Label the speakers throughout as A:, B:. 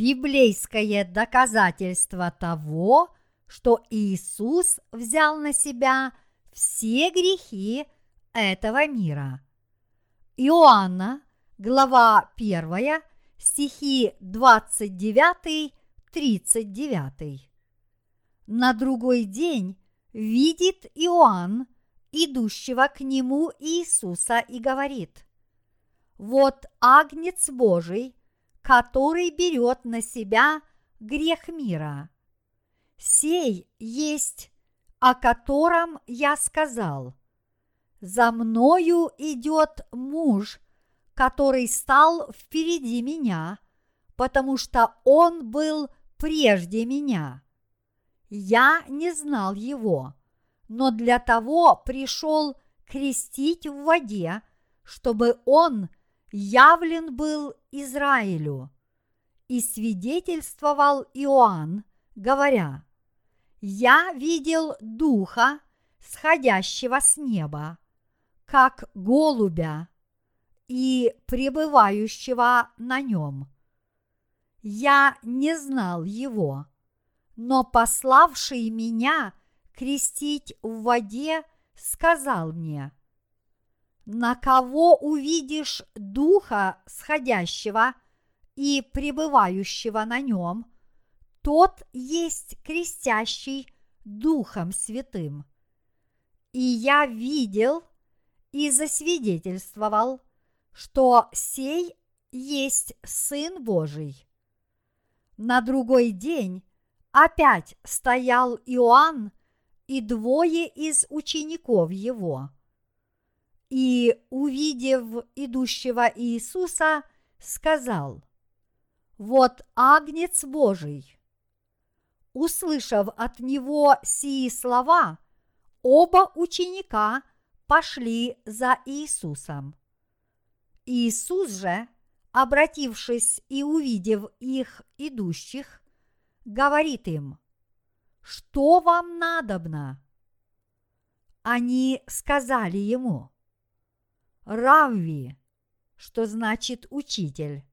A: библейское доказательство того, что Иисус взял на себя все грехи этого мира. Иоанна, глава 1, стихи 29-39. На другой день видит Иоанн, идущего к нему Иисуса и говорит, «Вот Агнец Божий, который берет на себя грех мира. Сей есть, о котором я сказал. За мною идет муж, который стал впереди меня, потому что он был прежде меня. Я не знал его, но для того пришел крестить в воде, чтобы он явлен был Израилю. И свидетельствовал Иоанн, говоря, «Я видел Духа, сходящего с неба, как голубя, и пребывающего на нем. Я не знал его, но пославший меня крестить в воде сказал мне, на кого увидишь духа сходящего и пребывающего на нем, тот есть крестящий Духом Святым. И я видел и засвидетельствовал, что сей есть Сын Божий. На другой день опять стоял Иоанн и двое из учеников его. И, увидев идущего Иисуса, сказал, «Вот Агнец Божий». Услышав от него сии слова, оба ученика пошли за Иисусом. Иисус же, обратившись и увидев их идущих, говорит им, что вам надобно? Они сказали ему, Равви, что значит учитель,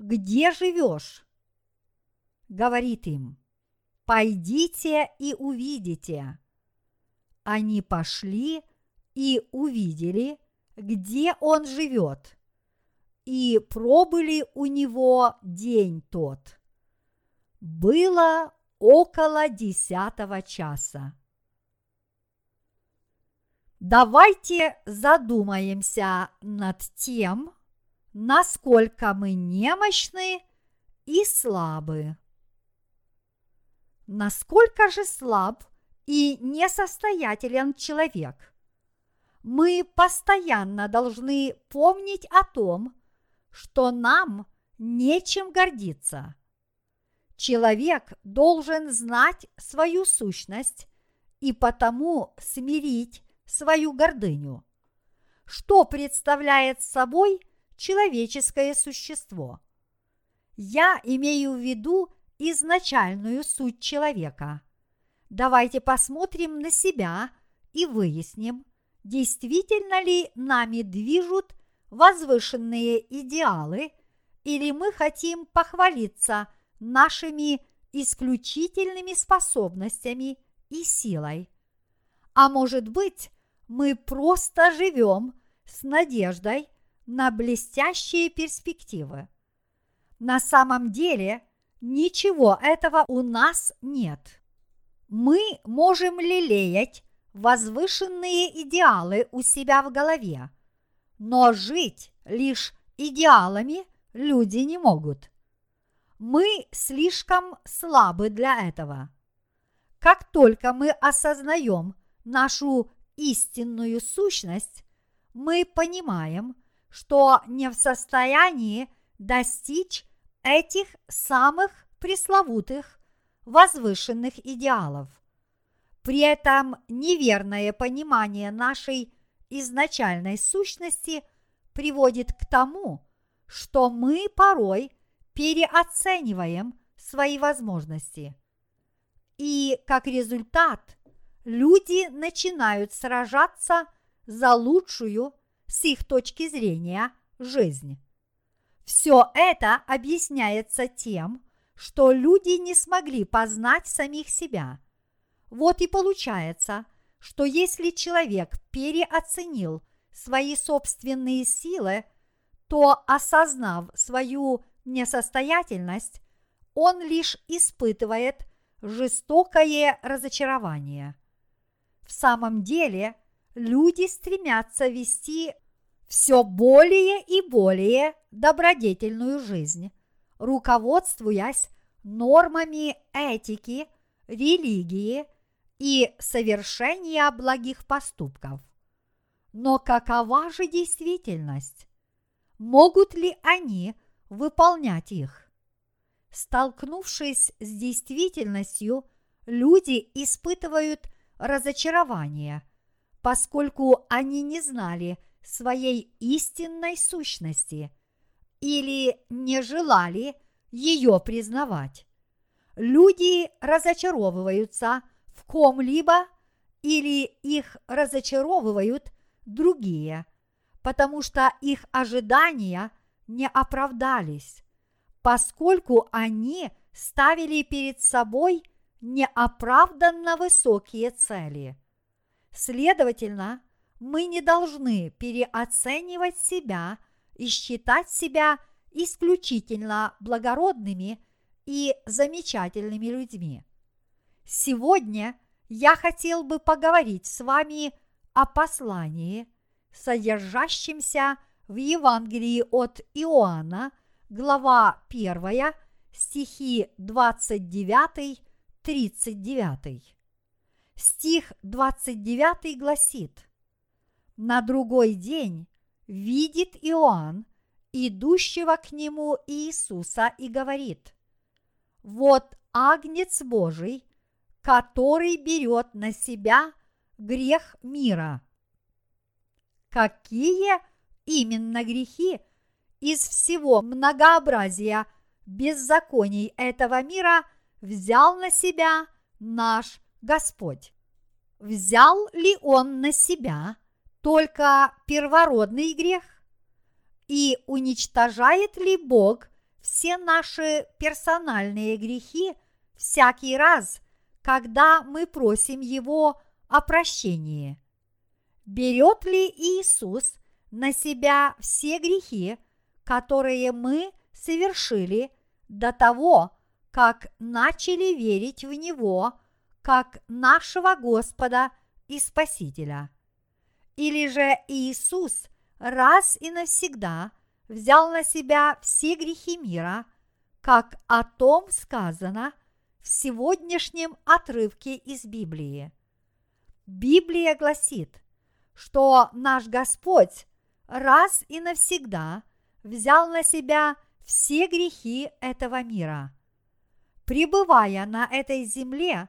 A: где живешь? Говорит им, пойдите и увидите. Они пошли и увидели, где он живет, и пробыли у него день тот. Было около десятого часа. Давайте задумаемся над тем, насколько мы немощны и слабы. Насколько же слаб и несостоятелен человек? Мы постоянно должны помнить о том, что нам нечем гордиться. Человек должен знать свою сущность и потому смирить свою гордыню. Что представляет собой человеческое существо? Я имею в виду изначальную суть человека. Давайте посмотрим на себя и выясним, действительно ли нами движут возвышенные идеалы, или мы хотим похвалиться нашими исключительными способностями и силой. А может быть, мы просто живем с надеждой на блестящие перспективы. На самом деле ничего этого у нас нет. Мы можем лелеять возвышенные идеалы у себя в голове, но жить лишь идеалами люди не могут. Мы слишком слабы для этого. Как только мы осознаем нашу истинную сущность, мы понимаем, что не в состоянии достичь этих самых пресловутых возвышенных идеалов. При этом неверное понимание нашей изначальной сущности приводит к тому, что мы порой переоцениваем свои возможности. И как результат люди начинают сражаться за лучшую, с их точки зрения, жизнь. Все это объясняется тем, что люди не смогли познать самих себя. Вот и получается, что если человек переоценил свои собственные силы, то, осознав свою несостоятельность, он лишь испытывает жестокое разочарование. В самом деле, люди стремятся вести все более и более добродетельную жизнь, руководствуясь нормами этики, религии и совершения благих поступков. Но какова же действительность? Могут ли они выполнять их? Столкнувшись с действительностью, люди испытывают разочарование, поскольку они не знали своей истинной сущности или не желали ее признавать. Люди разочаровываются в ком-либо или их разочаровывают другие, потому что их ожидания не оправдались, поскольку они ставили перед собой неоправданно высокие цели. Следовательно, мы не должны переоценивать себя и считать себя исключительно благородными и замечательными людьми. Сегодня я хотел бы поговорить с вами о послании, содержащемся в Евангелии от Иоанна, глава 1, стихи 29-39. Стих 29 гласит На другой день видит Иоанн, идущего к нему Иисуса и говорит, «Вот Агнец Божий, который берет на себя грех мира». Какие именно грехи из всего многообразия беззаконий этого мира взял на себя наш Господь? Взял ли Он на себя только первородный грех? И уничтожает ли Бог все наши персональные грехи всякий раз, когда мы просим Его о прощении? Берет ли Иисус на себя все грехи, которые мы совершили до того, как начали верить в Него как нашего Господа и Спасителя? Или же Иисус раз и навсегда взял на себя все грехи мира, как о том сказано в сегодняшнем отрывке из Библии? Библия гласит, что наш Господь раз и навсегда взял на себя все грехи этого мира. Пребывая на этой земле,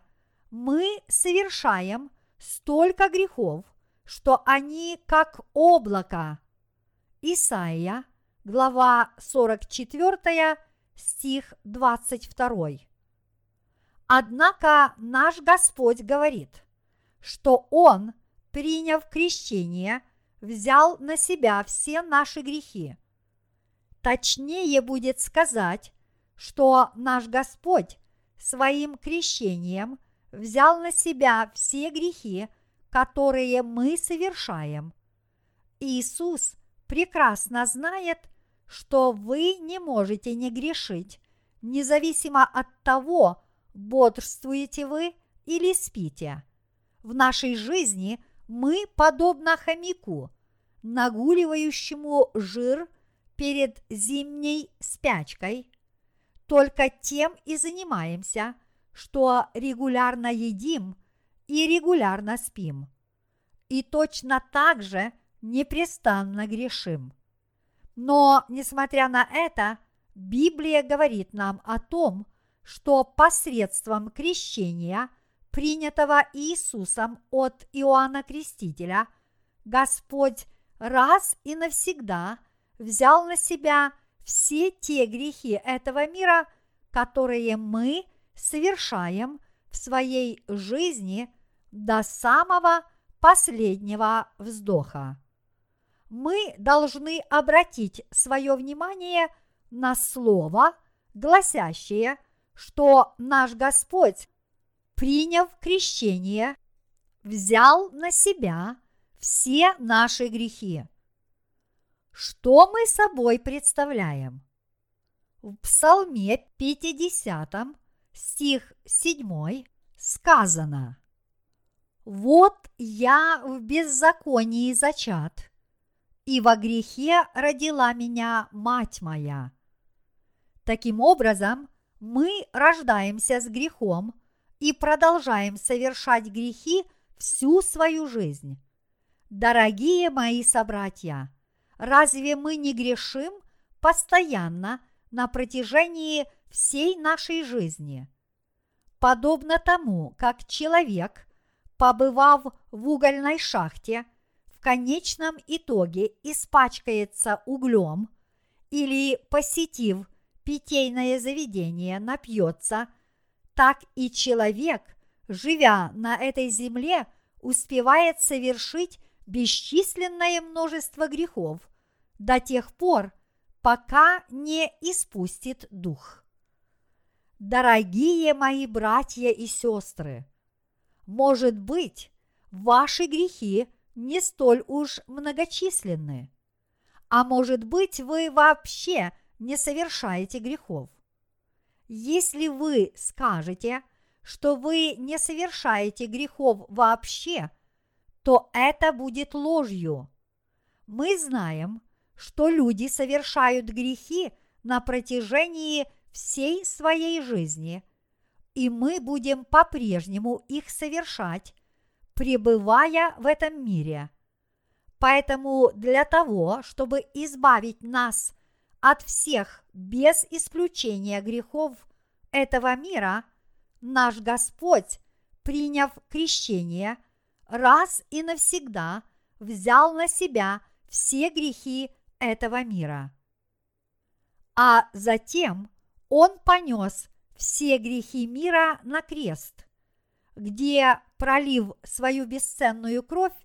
A: мы совершаем столько грехов, что они как облако. Исаия, глава 44, стих 22. Однако наш Господь говорит, что Он, приняв крещение, взял на себя все наши грехи. Точнее будет сказать, что наш Господь своим крещением взял на себя все грехи, которые мы совершаем. Иисус прекрасно знает, что вы не можете не грешить, независимо от того, бодрствуете вы или спите. В нашей жизни мы, подобно хомяку, нагуливающему жир перед зимней спячкой, только тем и занимаемся, что регулярно едим и регулярно спим. И точно так же непрестанно грешим. Но, несмотря на это, Библия говорит нам о том, что посредством крещения – принятого Иисусом от Иоанна Крестителя, Господь раз и навсегда взял на себя все те грехи этого мира, которые мы совершаем в своей жизни до самого последнего вздоха. Мы должны обратить свое внимание на слово, гласящее, что наш Господь, приняв крещение, взял на себя все наши грехи. Что мы собой представляем? В Псалме 50, стих 7 сказано «Вот я в беззаконии зачат, и во грехе родила меня мать моя». Таким образом, мы рождаемся с грехом и продолжаем совершать грехи всю свою жизнь. Дорогие мои собратья, разве мы не грешим постоянно на протяжении всей нашей жизни? Подобно тому, как человек, побывав в угольной шахте, в конечном итоге испачкается углем или посетив питейное заведение, напьется, так и человек, живя на этой земле, успевает совершить бесчисленное множество грехов до тех пор, пока не испустит дух. Дорогие мои братья и сестры, может быть, ваши грехи не столь уж многочисленны, а может быть, вы вообще не совершаете грехов. Если вы скажете, что вы не совершаете грехов вообще, то это будет ложью. Мы знаем, что люди совершают грехи на протяжении всей своей жизни, и мы будем по-прежнему их совершать, пребывая в этом мире. Поэтому для того, чтобы избавить нас от всех без исключения грехов этого мира, наш Господь, приняв крещение, раз и навсегда взял на себя все грехи этого мира. А затем Он понес все грехи мира на крест, где, пролив свою бесценную кровь,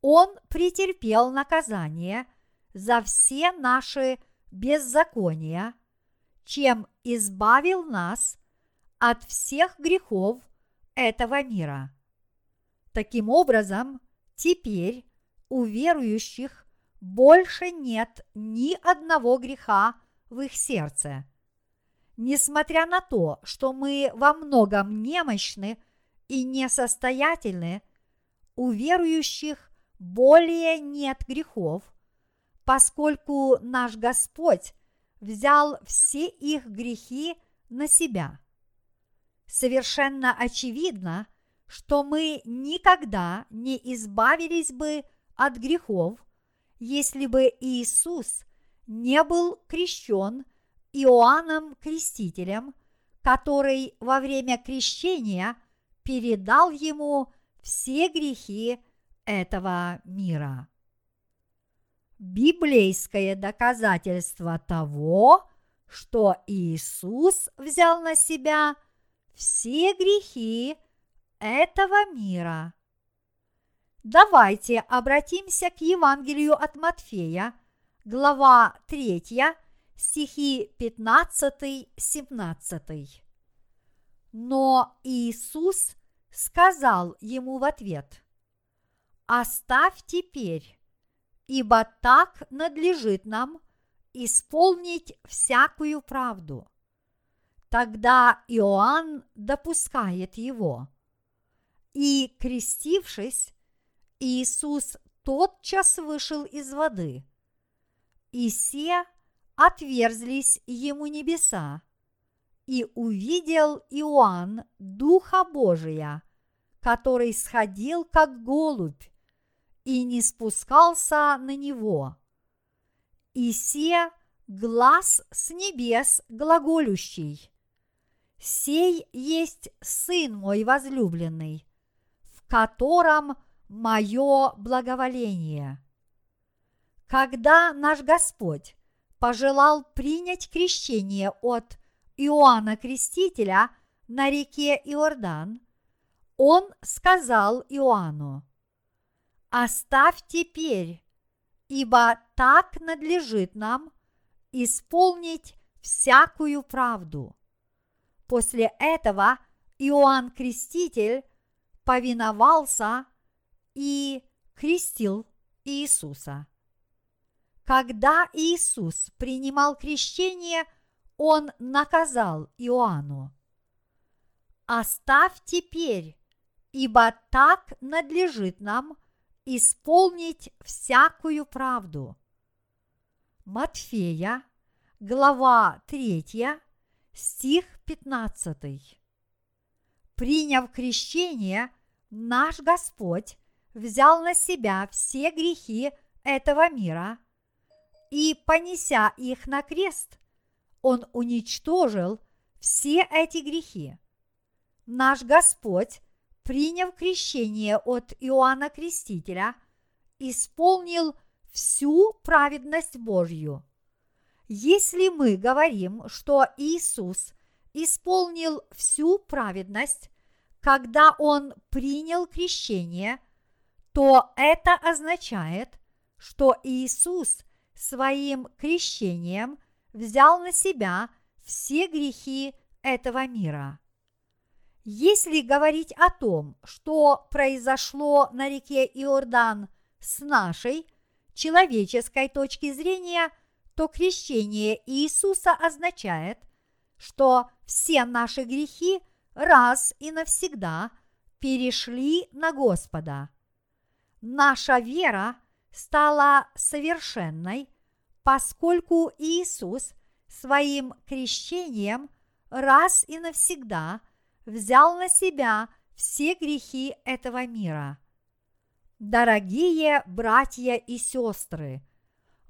A: Он претерпел наказание за все наши беззакония, чем избавил нас от всех грехов этого мира. Таким образом, теперь у верующих больше нет ни одного греха в их сердце. Несмотря на то, что мы во многом немощны и несостоятельны, у верующих более нет грехов – поскольку наш Господь взял все их грехи на себя. Совершенно очевидно, что мы никогда не избавились бы от грехов, если бы Иисус не был крещен Иоанном Крестителем, который во время крещения передал ему все грехи этого мира. Библейское доказательство того, что Иисус взял на себя все грехи этого мира. Давайте обратимся к Евангелию от Матфея, глава 3, стихи 15-17. Но Иисус сказал ему в ответ, «Оставь теперь ибо так надлежит нам исполнить всякую правду. Тогда Иоанн допускает его. И, крестившись, Иисус тотчас вышел из воды, и все отверзлись ему небеса, и увидел Иоанн Духа Божия, который сходил как голубь и не спускался на него. И се глаз с небес глаголющий. Сей есть Сын мой возлюбленный, котором мое благоволение. Когда наш Господь пожелал принять крещение от Иоанна Крестителя на реке Иордан, он сказал Иоанну, оставь теперь, ибо так надлежит нам исполнить всякую правду. После этого Иоанн Креститель повиновался и крестил Иисуса. Когда Иисус принимал крещение, Он наказал Иоанну. «Оставь теперь, ибо так надлежит нам исполнить всякую правду». Матфея, глава 3, стих 15. Приняв крещение, наш Господь взял на себя все грехи этого мира и, понеся их на крест, Он уничтожил все эти грехи. Наш Господь, приняв крещение от Иоанна Крестителя, исполнил всю праведность Божью. Если мы говорим, что Иисус исполнил всю праведность, когда Он принял крещение, то это означает, что Иисус своим крещением взял на себя все грехи этого мира. Если говорить о том, что произошло на реке Иордан с нашей человеческой точки зрения, то крещение Иисуса означает, что все наши грехи раз и навсегда перешли на Господа. Наша вера стала совершенной, поскольку Иисус своим крещением раз и навсегда взял на себя все грехи этого мира. Дорогие братья и сестры,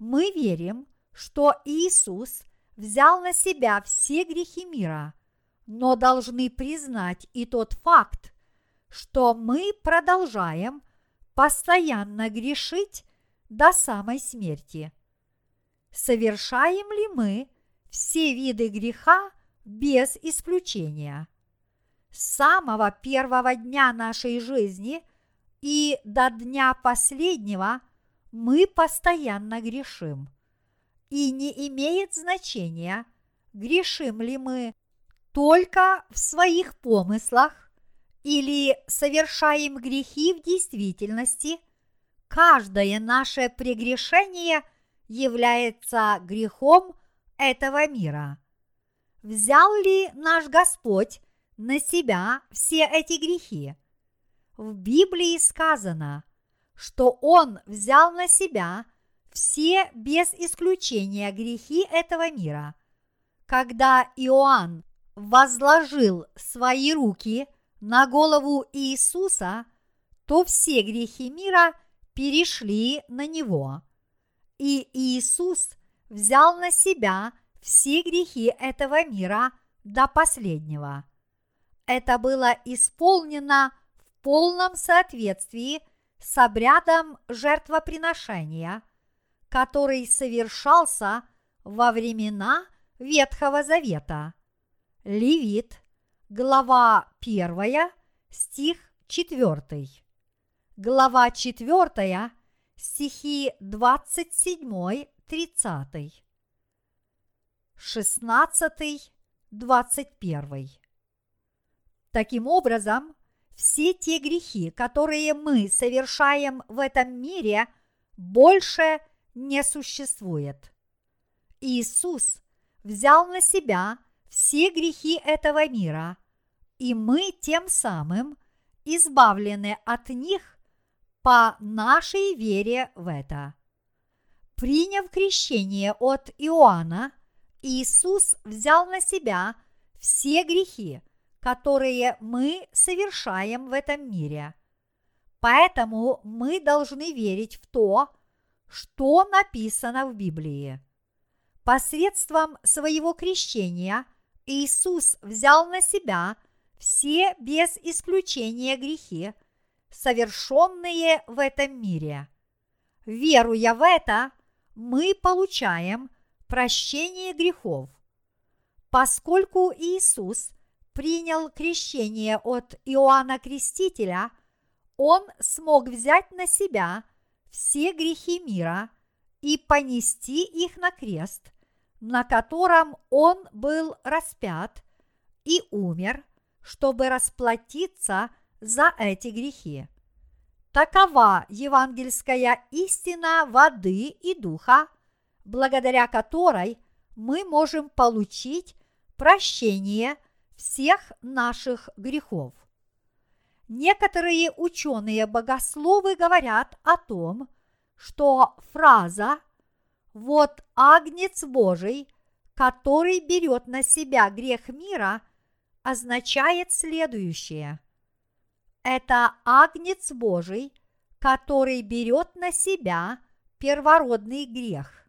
A: мы верим, что Иисус взял на себя все грехи мира, но должны признать и тот факт, что мы продолжаем постоянно грешить до самой смерти. Совершаем ли мы все виды греха без исключения? С самого первого дня нашей жизни и до дня последнего мы постоянно грешим – и не имеет значения, грешим ли мы только в своих помыслах или совершаем грехи в действительности, каждое наше прегрешение является грехом этого мира. Взял ли наш Господь на себя все эти грехи? В Библии сказано, что Он взял на себя – все без исключения грехи этого мира. Когда Иоанн возложил свои руки на голову Иисуса, то все грехи мира перешли на него. И Иисус взял на себя все грехи этого мира до последнего. Это было исполнено в полном соответствии с обрядом жертвоприношения – который совершался во времена Ветхого Завета. Левит, глава 1, стих 4. Глава 4, стихи 27-30. 16, 21. Таким образом, все те грехи, которые мы совершаем в этом мире, больше не существует. Иисус взял на себя все грехи этого мира, и мы тем самым избавлены от них по нашей вере в это. Приняв крещение от Иоанна, Иисус взял на себя все грехи, которые мы совершаем в этом мире. Поэтому мы должны верить в то, что написано в Библии. Посредством своего крещения Иисус взял на себя все без исключения грехи, совершенные в этом мире. Веруя в это, мы получаем прощение грехов. Поскольку Иисус принял крещение от Иоанна Крестителя, он смог взять на себя все грехи мира и понести их на крест, на котором он был распят и умер, чтобы расплатиться за эти грехи. Такова евангельская истина воды и духа, благодаря которой мы можем получить прощение всех наших грехов. Некоторые ученые-богословы говорят о том, что фраза «Вот агнец Божий, который берет на себя грех мира» означает следующее. Это агнец Божий, который берет на себя первородный грех.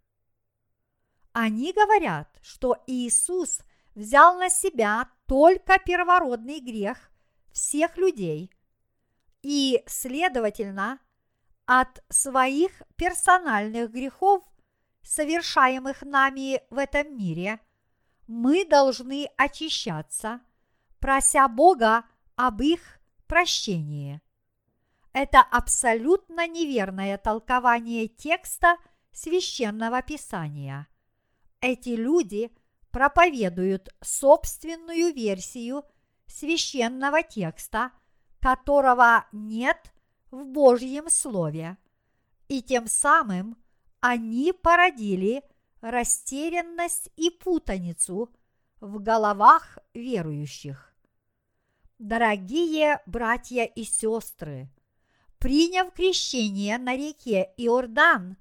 A: Они говорят, что Иисус взял на себя только первородный грех всех людей и, следовательно, от своих персональных грехов, совершаемых нами в этом мире, мы должны очищаться, прося Бога об их прощении. Это абсолютно неверное толкование текста священного писания. Эти люди проповедуют собственную версию священного текста, которого нет в Божьем Слове, и тем самым они породили растерянность и путаницу в головах верующих. Дорогие братья и сестры, приняв крещение на реке Иордан,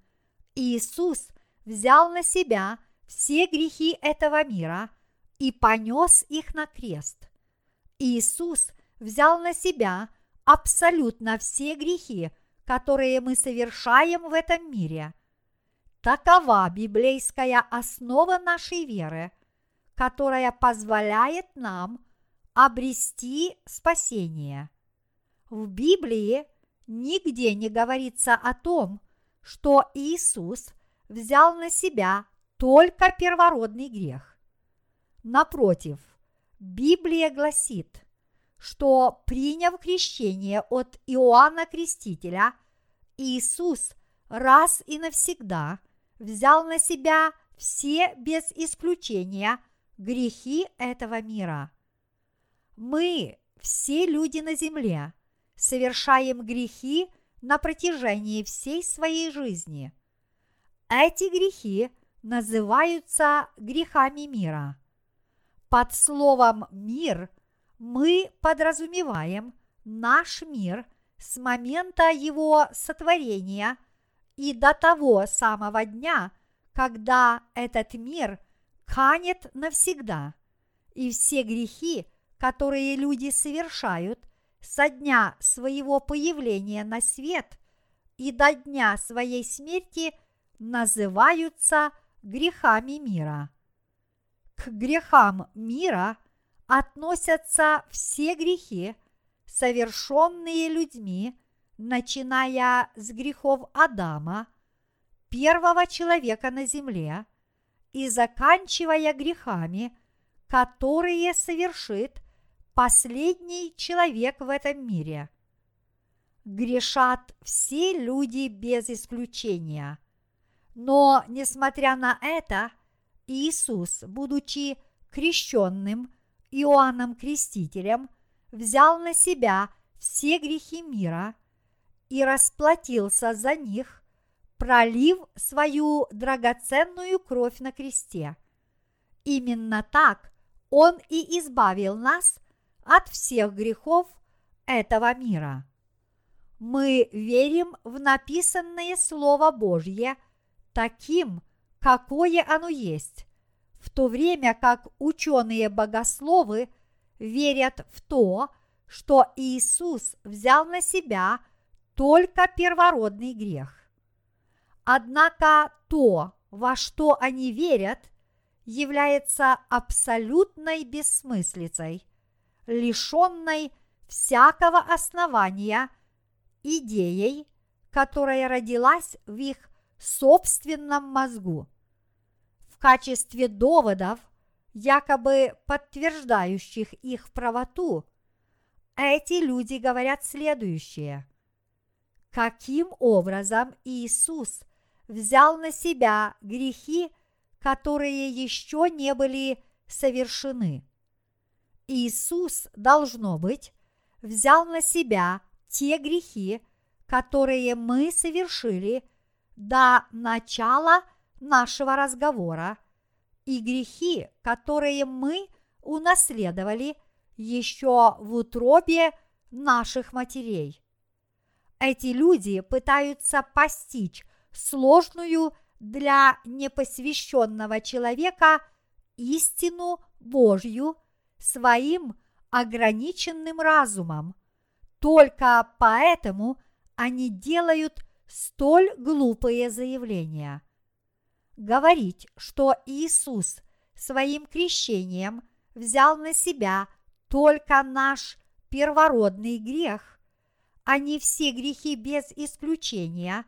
A: Иисус взял на себя все грехи этого мира и понес их на крест. Иисус взял на себя абсолютно все грехи, которые мы совершаем в этом мире. Такова библейская основа нашей веры, которая позволяет нам обрести спасение. В Библии нигде не говорится о том, что Иисус взял на себя только первородный грех. Напротив, Библия гласит, что приняв крещение от Иоанна Крестителя, Иисус раз и навсегда взял на себя все без исключения грехи этого мира. Мы, все люди на земле, совершаем грехи на протяжении всей своей жизни. Эти грехи называются грехами мира – под словом «мир» мы подразумеваем наш мир с момента его сотворения и до того самого дня, когда этот мир канет навсегда, и все грехи, которые люди совершают со дня своего появления на свет и до дня своей смерти, называются грехами мира. К грехам мира относятся все грехи, совершенные людьми, начиная с грехов Адама, первого человека на земле, и заканчивая грехами, которые совершит последний человек в этом мире. Грешат все люди без исключения. Но, несмотря на это, Иисус, будучи крещенным Иоанном Крестителем, взял на себя все грехи мира и расплатился за них, пролив свою драгоценную кровь на кресте. Именно так Он и избавил нас от всех грехов этого мира. Мы верим в написанное Слово Божье таким, какое оно есть, в то время как ученые-богословы верят в то, что Иисус взял на себя только первородный грех. Однако то, во что они верят, является абсолютной бессмыслицей, лишенной всякого основания идеей, которая родилась в их собственном мозгу. В качестве доводов, якобы подтверждающих их правоту, эти люди говорят следующее. Каким образом Иисус взял на себя грехи, которые еще не были совершены? Иисус, должно быть, взял на себя те грехи, которые мы совершили до начала нашего разговора, и грехи, которые мы унаследовали еще в утробе наших матерей. Эти люди пытаются постичь сложную для непосвященного человека истину Божью своим ограниченным разумом. Только поэтому они делают столь глупые заявления. Говорить, что Иисус своим крещением взял на себя только наш первородный грех, не все грехи без исключения,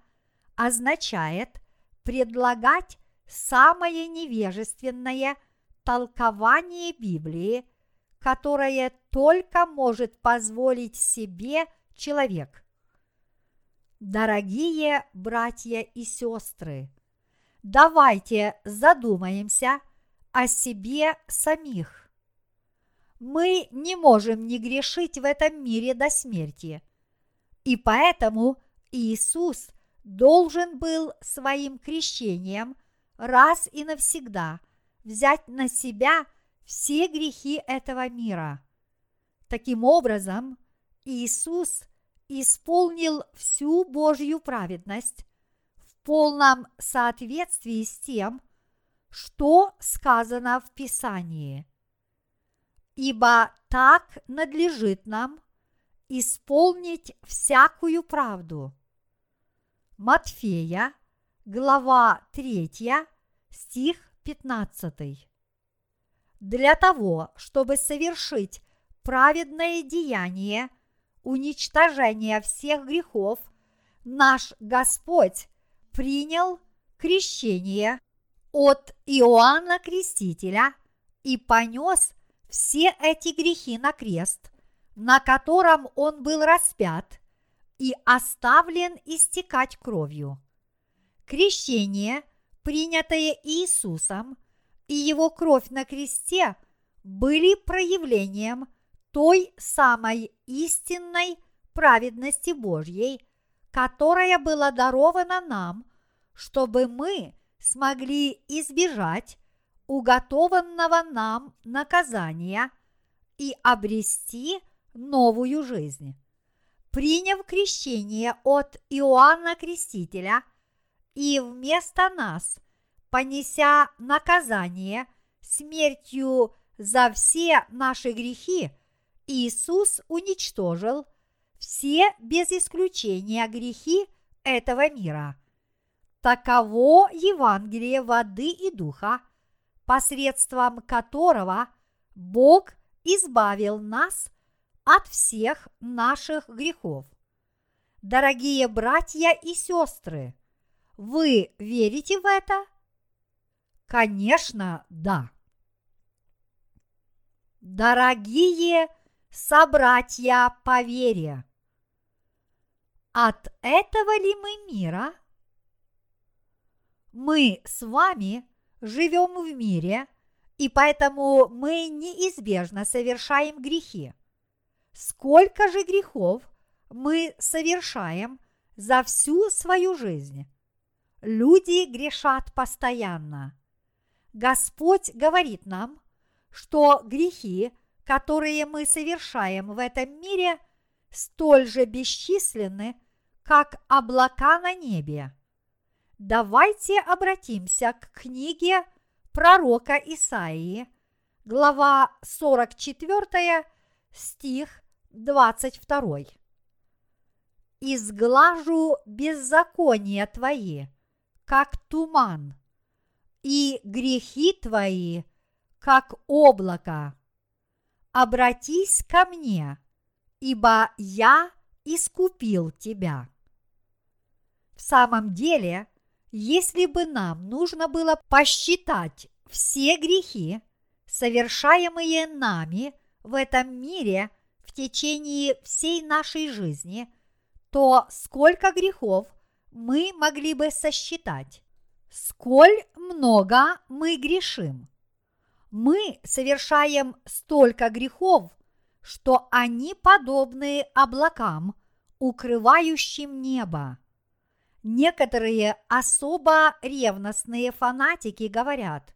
A: означает предлагать самое невежественное толкование Библии, которое только может позволить себе человек. Дорогие братья и сестры, давайте задумаемся о себе самих. Мы не можем не грешить в этом мире до смерти, и поэтому Иисус должен был своим крещением раз и навсегда взять на себя все грехи этого мира. Таким образом, Иисус исполнил всю Божью праведность в полном соответствии с тем, что сказано в Писании. Ибо так надлежит нам исполнить всякую правду. Матфея, глава 3, стих 15. Для того, чтобы совершить праведное деяние – уничтожения всех грехов, наш Господь принял крещение от Иоанна Крестителя и понес все эти грехи на крест, на котором он был распят и оставлен истекать кровью. Крещение, принятое Иисусом, и его кровь на кресте были проявлением – той самой истинной праведности Божьей, которая была дарована нам, чтобы мы смогли избежать уготованного нам наказания и обрести новую жизнь. Приняв крещение от Иоанна Крестителя и вместо нас, понеся наказание смертью за все наши грехи – Иисус уничтожил все без исключения грехи этого мира. Таково Евангелие воды и духа, посредством которого Бог избавил нас от всех наших грехов. Дорогие братья и сестры, вы верите в это? Конечно, да. Дорогие собратья по вере. От этого ли мы мира? Мы с вами живем в мире, и поэтому мы неизбежно совершаем грехи. Сколько же грехов мы совершаем за всю свою жизнь? Люди грешат постоянно. Господь говорит нам, что грехи – которые мы совершаем в этом мире, столь же бесчисленны, как облака на небе. Давайте обратимся к книге пророка Исаии, глава 44, стих 22. «Изглажу беззакония твои, как туман, и грехи твои, как облако обратись ко мне, ибо я искупил тебя. В самом деле, если бы нам нужно было посчитать все грехи, совершаемые нами в этом мире в течение всей нашей жизни, то сколько грехов мы могли бы сосчитать? Сколь много мы грешим? Мы совершаем столько грехов, что они подобны облакам, укрывающим небо. Некоторые особо ревностные фанатики говорят,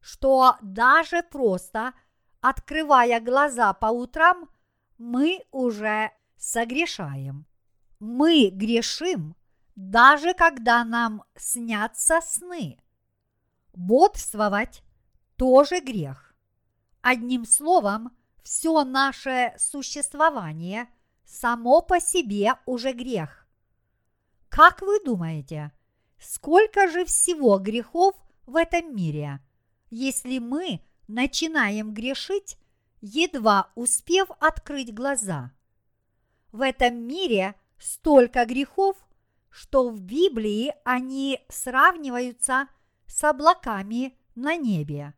A: что даже просто открывая глаза по утрам, мы уже согрешаем. Мы грешим, даже когда нам снятся сны. Бодствовать тоже грех. Одним словом, все наше существование само по себе уже грех. Как вы думаете, сколько же всего грехов в этом мире, если мы начинаем грешить, едва успев открыть глаза? В этом мире столько грехов, что в Библии они сравниваются с облаками на небе,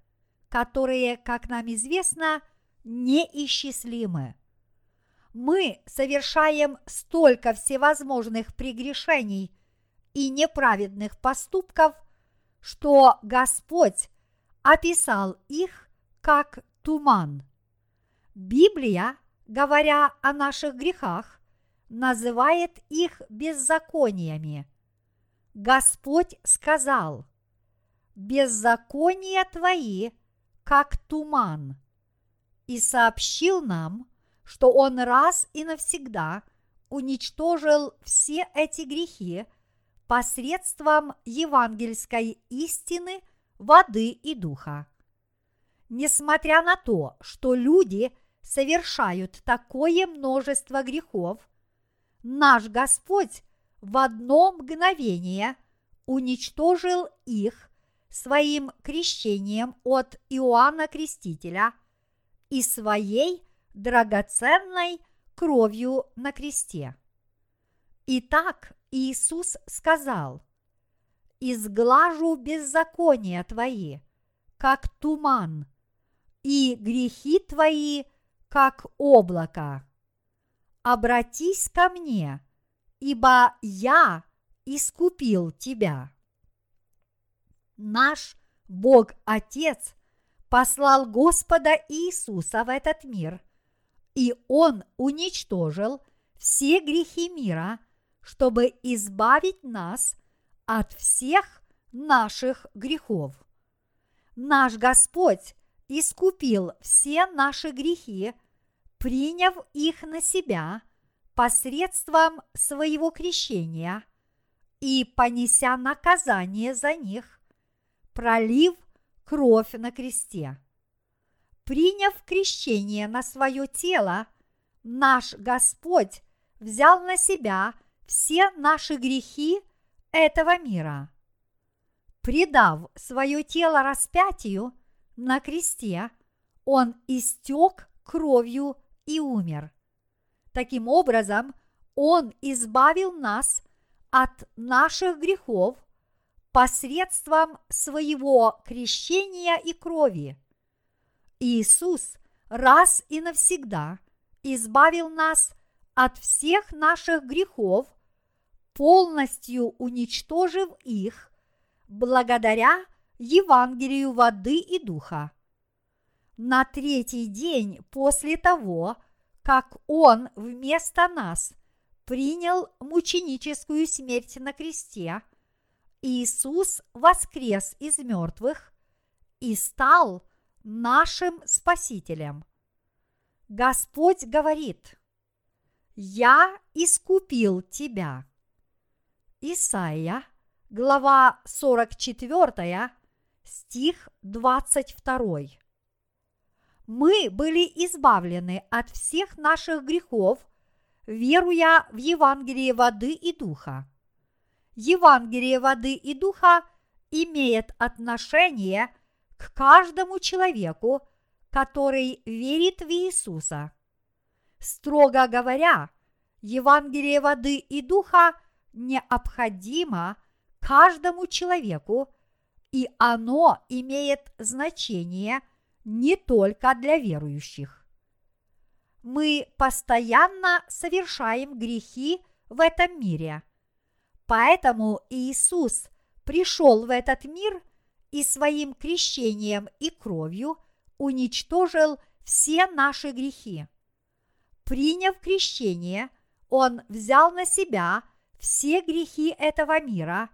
A: которые, как нам известно, неисчислимы. Мы совершаем столько всевозможных прегрешений и неправедных поступков, что Господь описал их как туман. Библия, говоря о наших грехах, называет их беззакониями. Господь сказал – беззакония твои, как туман, и сообщил нам, что Он раз и навсегда уничтожил все эти грехи посредством евангельской истины, воды и духа. Несмотря на то, что люди совершают такое множество грехов, наш Господь в одно мгновение уничтожил их своим крещением от Иоанна Крестителя и своей драгоценной кровью на кресте. Итак, Иисус сказал, «Изглажу беззакония твои, как туман, и грехи твои, как облако. Обратись ко мне, ибо я искупил тебя» наш Бог Отец послал Господа Иисуса в этот мир, и Он уничтожил все грехи мира, чтобы избавить нас от всех наших грехов. Наш Господь искупил все наши грехи, приняв их на себя посредством своего крещения и понеся наказание за них пролив кровь на кресте. Приняв крещение на свое тело, наш Господь взял на себя все наши грехи этого мира. Предав свое тело распятию на кресте, Он истек кровью и умер. Таким образом, Он избавил нас от наших грехов посредством своего крещения и крови. Иисус раз и навсегда избавил нас от всех наших грехов, полностью уничтожив их благодаря Евангелию воды и духа. На третий день после того, как Он вместо нас принял мученическую смерть на кресте – Иисус воскрес из мертвых и стал нашим Спасителем. Господь говорит, «Я искупил тебя». Исайя, глава 44, стих 22. Мы были избавлены от всех наших грехов, веруя в Евангелие воды и духа. Евангелие воды и духа имеет отношение к каждому человеку, который верит в Иисуса. Строго говоря, Евангелие воды и духа необходимо каждому человеку, и оно имеет значение не только для верующих. Мы постоянно совершаем грехи в этом мире – Поэтому Иисус пришел в этот мир и своим крещением и кровью уничтожил все наши грехи. Приняв крещение, Он взял на себя все грехи этого мира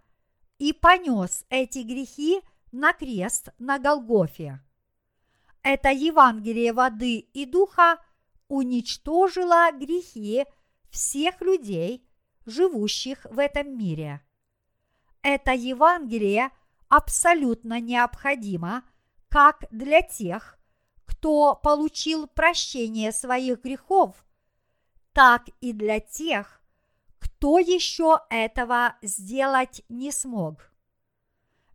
A: и понес эти грехи на крест на Голгофе. Это Евангелие воды и духа уничтожило грехи всех людей, живущих в этом мире. Это Евангелие абсолютно необходимо как для тех, кто получил прощение своих грехов, так и для тех, кто еще этого сделать не смог.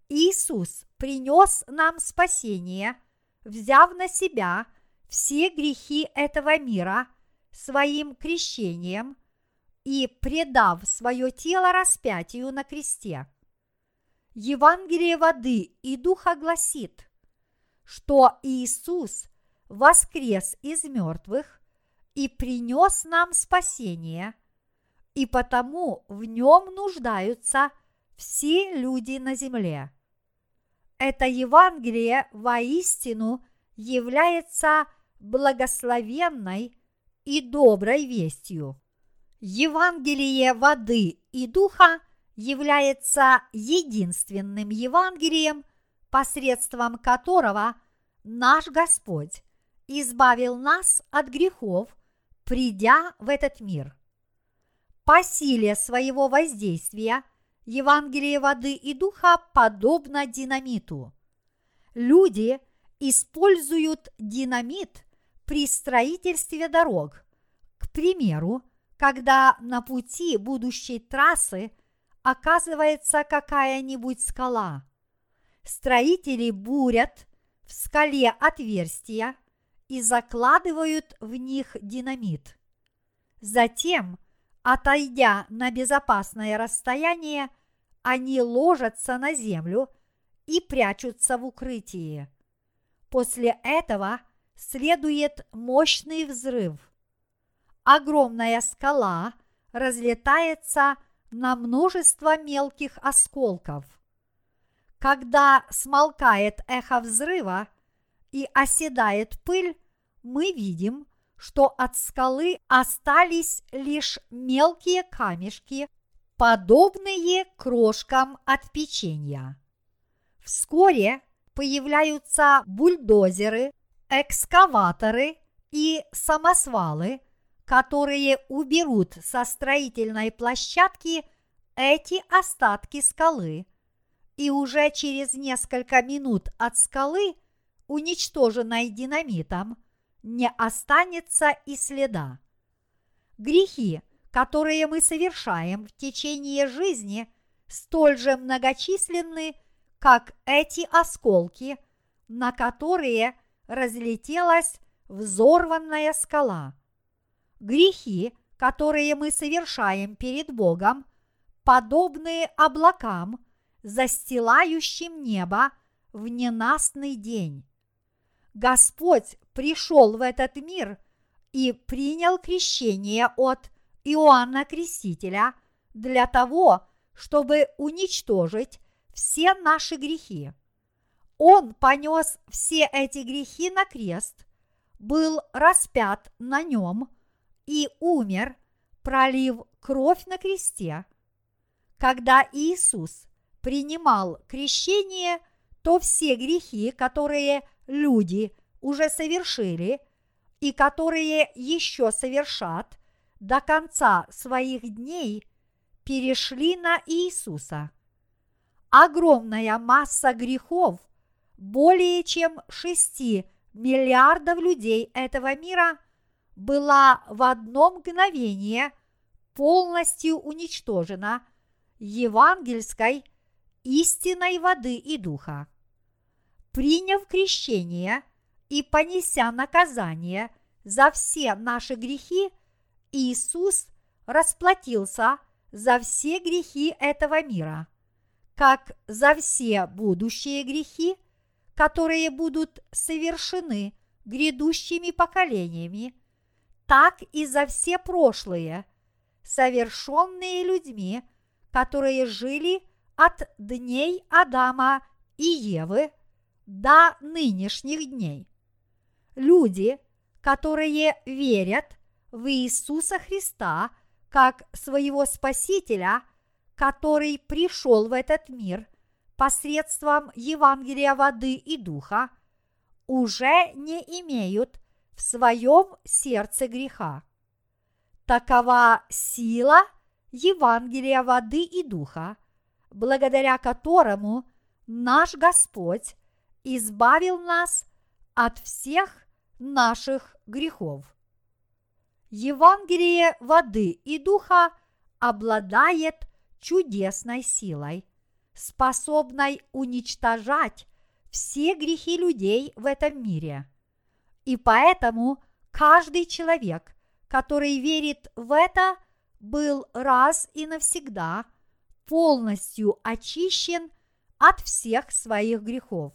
A: Иисус принес нам спасение, взяв на себя все грехи этого мира своим крещением и предав свое тело распятию на кресте. Евангелие воды и духа гласит, что Иисус воскрес из мертвых и принес нам спасение, и потому в нем нуждаются все люди на земле. Это Евангелие воистину является благословенной и доброй вестью. Евангелие воды и духа является единственным Евангелием, посредством которого наш Господь избавил нас от грехов, придя в этот мир. По силе своего воздействия Евангелие воды и духа подобно динамиту. Люди используют динамит при строительстве дорог. К примеру, когда на пути будущей трассы оказывается какая-нибудь скала. Строители бурят в скале отверстия и закладывают в них динамит. Затем, отойдя на безопасное расстояние, они ложатся на землю и прячутся в укрытии. После этого следует мощный взрыв – огромная скала разлетается на множество мелких осколков. Когда смолкает эхо взрыва и оседает пыль, мы видим, что от скалы остались лишь мелкие камешки, подобные крошкам от печенья. Вскоре появляются бульдозеры, экскаваторы и самосвалы – которые уберут со строительной площадки эти остатки скалы, и уже через несколько минут от скалы, уничтоженной динамитом, не останется и следа. Грехи, которые мы совершаем в течение жизни, столь же многочисленны, как эти осколки, на которые разлетелась взорванная скала грехи, которые мы совершаем перед Богом, подобные облакам, застилающим небо в ненастный день. Господь пришел в этот мир и принял крещение от Иоанна Крестителя для того, чтобы уничтожить все наши грехи. Он понес все эти грехи на крест, был распят на нем – и умер, пролив кровь на кресте. Когда Иисус принимал крещение, то все грехи, которые люди уже совершили и которые еще совершат до конца своих дней, перешли на Иисуса. Огромная масса грехов, более чем 6 миллиардов людей этого мира – была в одно мгновение полностью уничтожена евангельской истиной воды и духа. Приняв крещение и понеся наказание за все наши грехи, Иисус расплатился за все грехи этого мира, как за все будущие грехи, которые будут совершены грядущими поколениями так и за все прошлые, совершенные людьми, которые жили от дней Адама и Евы до нынешних дней. Люди, которые верят в Иисуса Христа как своего Спасителя, который пришел в этот мир посредством Евангелия воды и духа, уже не имеют в своем сердце греха. Такова сила Евангелия воды и духа, благодаря которому наш Господь избавил нас от всех наших грехов. Евангелие воды и духа обладает чудесной силой, способной уничтожать все грехи людей в этом мире. И поэтому каждый человек, который верит в это, был раз и навсегда полностью очищен от всех своих грехов.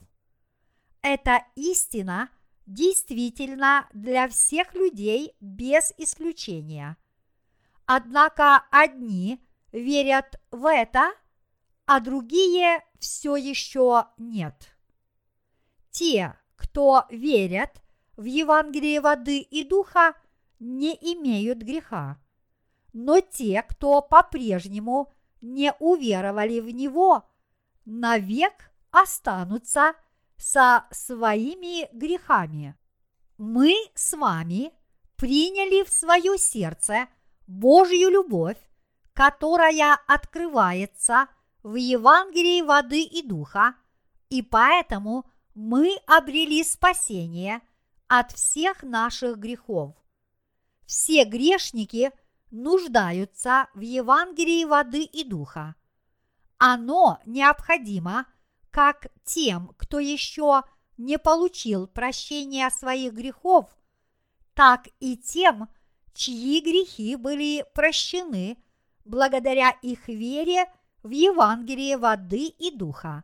A: Эта истина действительно для всех людей без исключения. Однако одни верят в это, а другие все еще нет. Те, кто верят в Евангелие воды и духа, не имеют греха. Но те, кто по-прежнему не уверовали в него, навек останутся со своими грехами. Мы с вами приняли в свое сердце Божью любовь, которая открывается в Евангелии воды и духа, и поэтому мы обрели спасение от всех наших грехов. Все грешники нуждаются в Евангелии воды и духа. Оно необходимо как тем, кто еще не получил прощения своих грехов, так и тем, чьи грехи были прощены благодаря их вере в Евангелие воды и духа.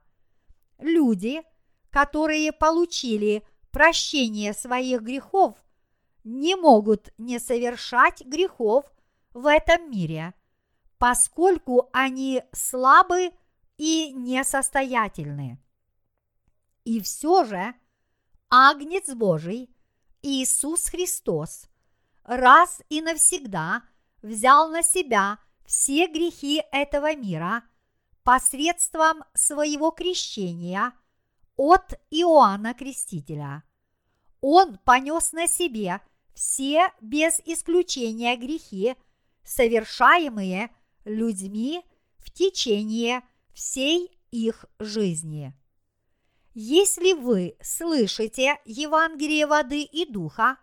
A: Люди, которые получили прощение своих грехов, не могут не совершать грехов в этом мире, поскольку они слабы и несостоятельны. И все же Агнец Божий, Иисус Христос, раз и навсегда взял на себя все грехи этого мира посредством своего крещения от Иоанна Крестителя. Он понес на себе все без исключения грехи, совершаемые людьми в течение всей их жизни. Если вы слышите Евангелие воды и духа,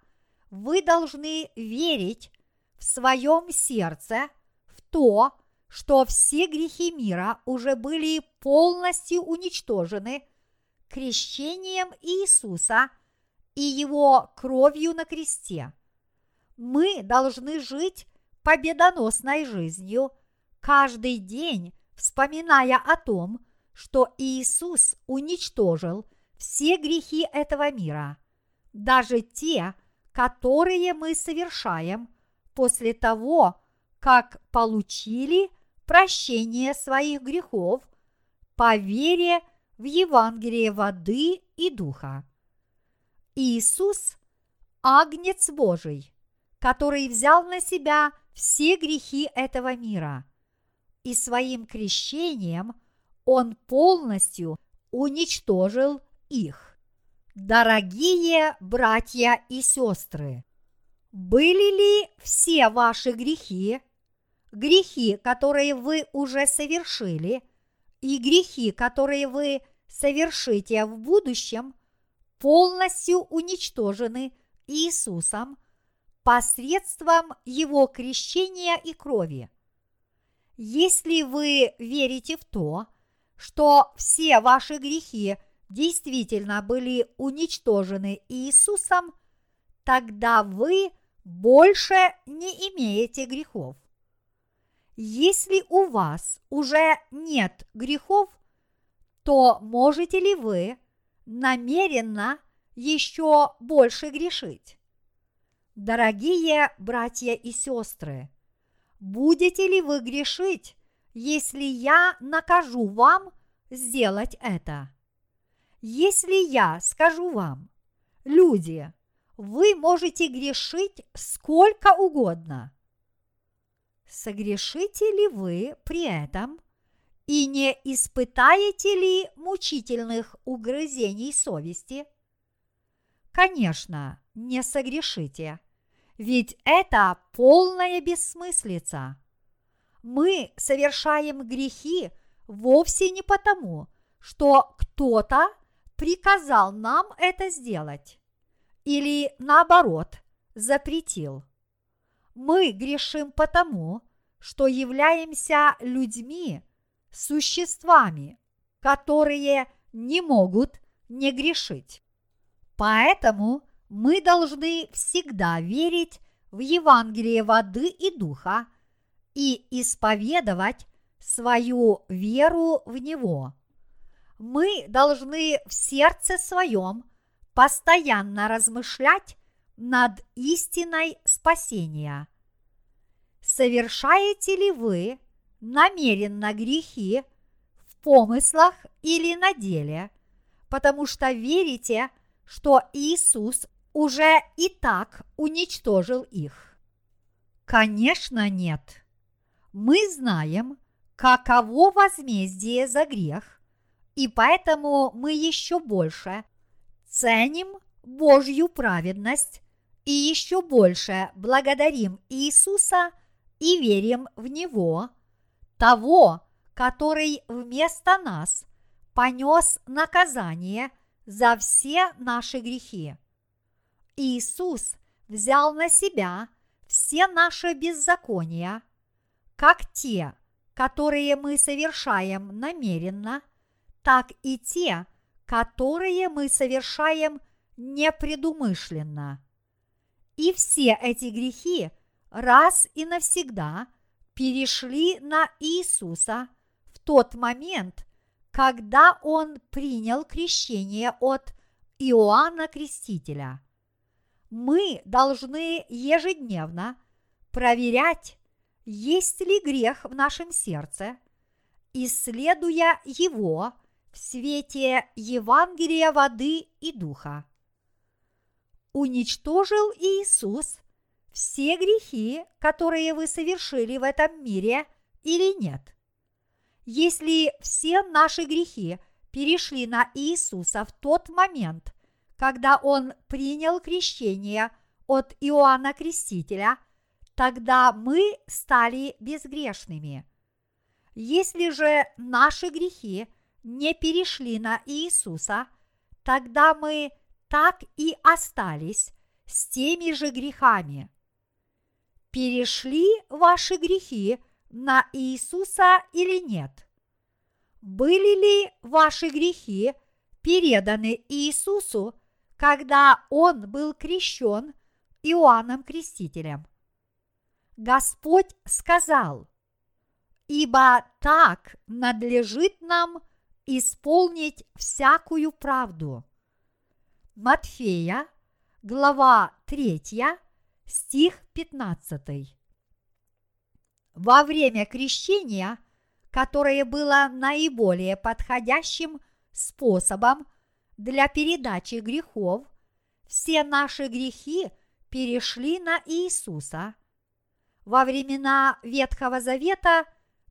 A: вы должны верить в своем сердце в то, что все грехи мира уже были полностью уничтожены крещением Иисуса и его кровью на кресте. Мы должны жить победоносной жизнью каждый день вспоминая о том, что Иисус уничтожил все грехи этого мира, даже те, которые мы совершаем после того, как получили прощение своих грехов по вере в Евангелие воды и духа. Иисус – Агнец Божий, который взял на себя все грехи этого мира – и своим крещением Он полностью уничтожил их. Дорогие братья и сестры, были ли все ваши грехи, грехи, которые вы уже совершили, и грехи, которые вы совершите в будущем, полностью уничтожены Иисусом посредством Его крещения и крови – если вы верите в то, что все ваши грехи действительно были уничтожены Иисусом, тогда вы больше не имеете грехов. Если у вас уже нет грехов, то можете ли вы намеренно еще больше грешить? Дорогие братья и сестры, будете ли вы грешить, если я накажу вам сделать это? Если я скажу вам, люди, вы можете грешить сколько угодно. Согрешите ли вы при этом и не испытаете ли мучительных угрызений совести? Конечно, не согрешите, ведь это полная бессмыслица. Мы совершаем грехи вовсе не потому, что кто-то приказал нам это сделать или наоборот запретил. Мы грешим потому, что являемся людьми, существами, которые не могут не грешить. Поэтому мы должны всегда верить в Евангелие воды и духа и исповедовать свою веру в Него. Мы должны в сердце своем постоянно размышлять над истиной спасения. Совершаете ли вы намеренно грехи в помыслах или на деле, потому что верите, что Иисус уже и так уничтожил их? Конечно, нет. Мы знаем, каково возмездие за грех, и поэтому мы еще больше ценим Божью праведность и еще больше благодарим Иисуса и верим в Него, того, который вместо нас понес наказание за все наши грехи. Иисус взял на себя все наши беззакония, как те, которые мы совершаем намеренно, так и те, которые мы совершаем непредумышленно. И все эти грехи раз и навсегда перешли на Иисуса в тот момент, когда Он принял крещение от Иоанна Крестителя. Мы должны ежедневно проверять есть ли грех в нашем сердце, исследуя его в свете Евангелия воды и духа. Уничтожил Иисус все грехи, которые вы совершили в этом мире или нет? Если все наши грехи перешли на Иисуса в тот момент, когда Он принял крещение от Иоанна Крестителя – тогда мы стали безгрешными. Если же наши грехи не перешли на Иисуса, тогда мы так и остались с теми же грехами. Перешли ваши грехи на Иисуса или нет? Были ли ваши грехи переданы Иисусу, когда Он был крещен Иоанном Крестителем? Господь сказал, ибо так надлежит нам исполнить всякую правду. Матфея, глава 3, стих 15. Во время крещения, которое было наиболее подходящим способом для передачи грехов, все наши грехи перешли на Иисуса – во времена Ветхого Завета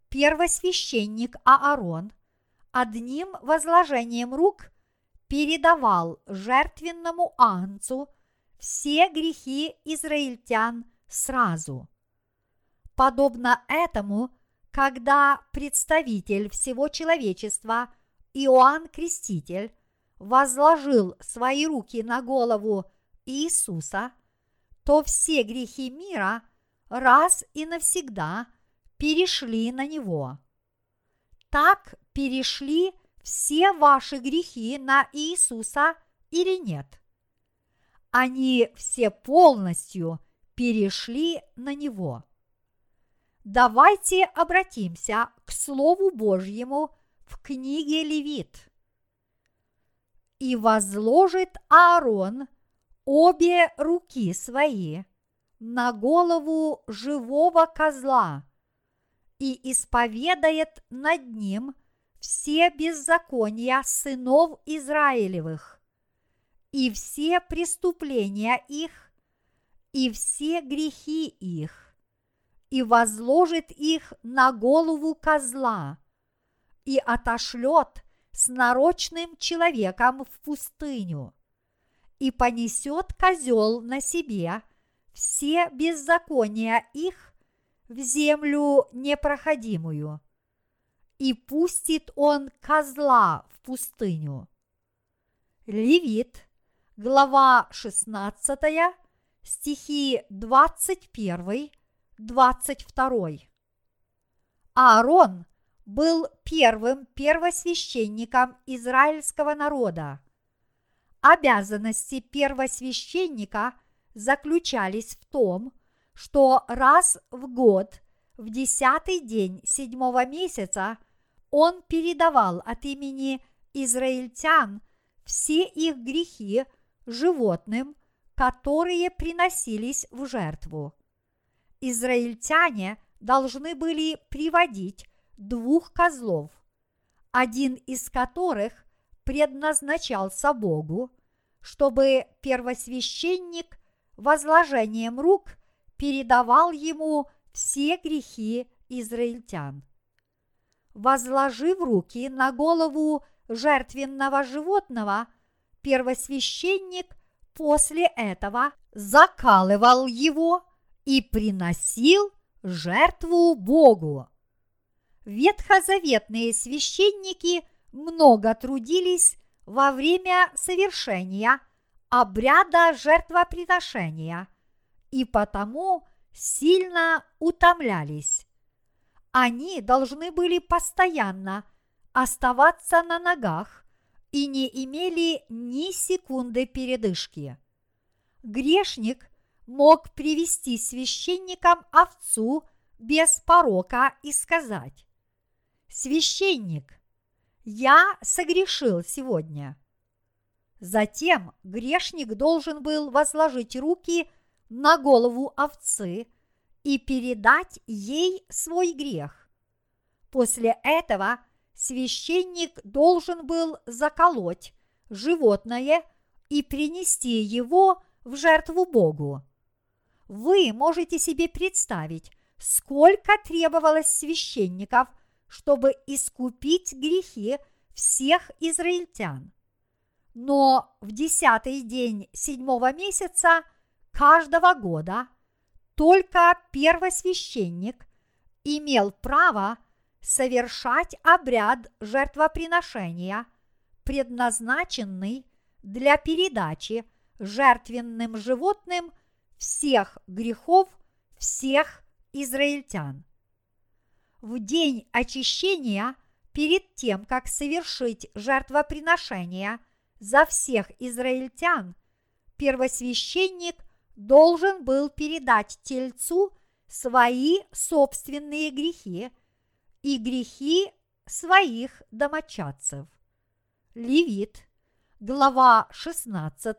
A: первосвященник Аарон одним возложением рук передавал жертвенному анцу все грехи израильтян сразу. Подобно этому, когда представитель всего человечества Иоанн Креститель возложил свои руки на голову Иисуса, то все грехи мира – раз и навсегда перешли на Него. Так перешли все ваши грехи на Иисуса или нет? Они все полностью перешли на Него. Давайте обратимся к Слову Божьему в книге Левит. И возложит Аарон обе руки свои – на голову живого козла и исповедает над ним все беззакония сынов Израилевых и все преступления их, и все грехи их, и возложит их на голову козла, и отошлет с нарочным человеком в пустыню, и понесет козел на себе все беззакония их в землю непроходимую, и пустит он козла в пустыню. Левит, глава 16, стихи 21, 22. Аарон был первым первосвященником израильского народа. Обязанности первосвященника заключались в том, что раз в год, в десятый день седьмого месяца, он передавал от имени израильтян все их грехи животным, которые приносились в жертву. Израильтяне должны были приводить двух козлов, один из которых предназначался Богу, чтобы первосвященник возложением рук передавал ему все грехи израильтян. Возложив руки на голову жертвенного животного, первосвященник после этого закалывал его и приносил жертву Богу. Ветхозаветные священники много трудились во время совершения обряда жертвоприношения и потому сильно утомлялись. Они должны были постоянно оставаться на ногах и не имели ни секунды передышки. Грешник мог привести священникам овцу без порока и сказать, «Священник, я согрешил сегодня». Затем грешник должен был возложить руки на голову овцы и передать ей свой грех. После этого священник должен был заколоть животное и принести его в жертву Богу. Вы можете себе представить, сколько требовалось священников, чтобы искупить грехи всех израильтян. Но в десятый день седьмого месяца каждого года только первосвященник имел право совершать обряд жертвоприношения, предназначенный для передачи жертвенным животным всех грехов всех израильтян. В день очищения, перед тем, как совершить жертвоприношение за всех израильтян, первосвященник должен был передать тельцу свои собственные грехи – и грехи своих домочадцев. Левит, глава 16,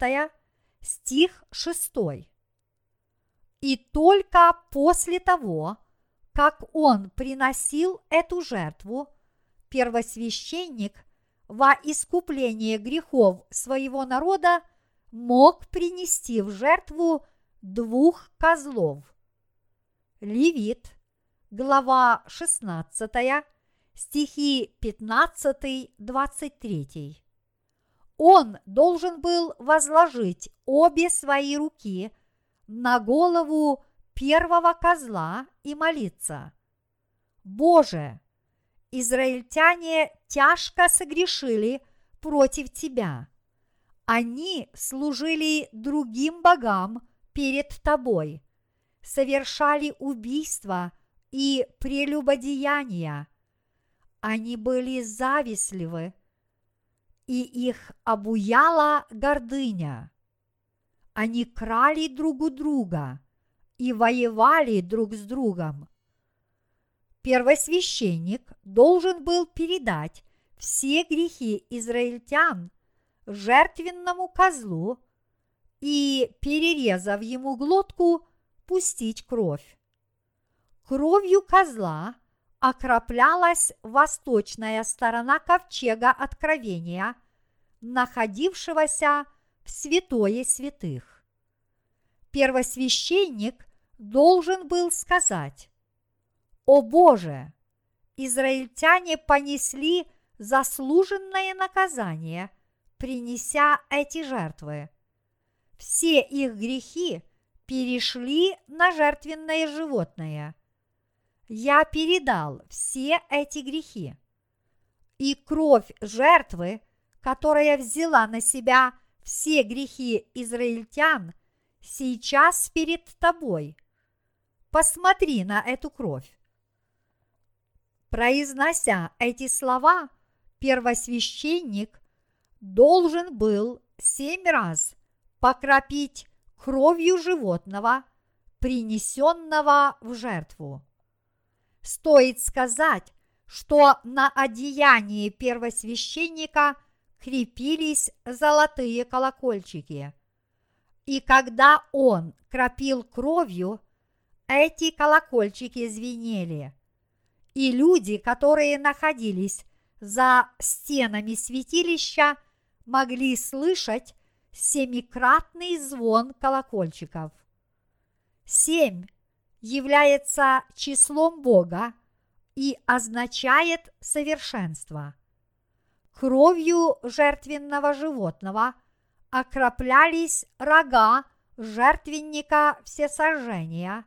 A: стих 6. И только после того, как он приносил эту жертву, первосвященник во искупление грехов своего народа мог принести в жертву двух козлов. Левит, глава 16, стихи 15-23. Он должен был возложить обе свои руки на голову первого козла и молиться. Боже, израильтяне тяжко согрешили против Тебя. Они служили другим богам перед Тобой, совершали убийства и прелюбодеяния. Они были завистливы, и их обуяла гордыня. Они крали друг у друга и воевали друг с другом. Первосвященник должен был передать все грехи израильтян жертвенному козлу и, перерезав ему глотку, пустить кровь. Кровью козла окроплялась восточная сторона ковчега откровения, находившегося в святое святых. Первосвященник должен был сказать, «О Боже, израильтяне понесли заслуженное наказание, принеся эти жертвы. Все их грехи перешли на жертвенное животное. Я передал все эти грехи. И кровь жертвы, которая взяла на себя все грехи израильтян, сейчас перед тобой. Посмотри на эту кровь. Произнося эти слова, первосвященник должен был семь раз покропить кровью животного, принесенного в жертву. Стоит сказать, что на одеянии первосвященника крепились золотые колокольчики. И когда он кропил кровью, эти колокольчики звенели. И люди, которые находились за стенами святилища, могли слышать семикратный звон колокольчиков. Семь является числом Бога и означает совершенство. Кровью жертвенного животного окроплялись рога жертвенника всесожжения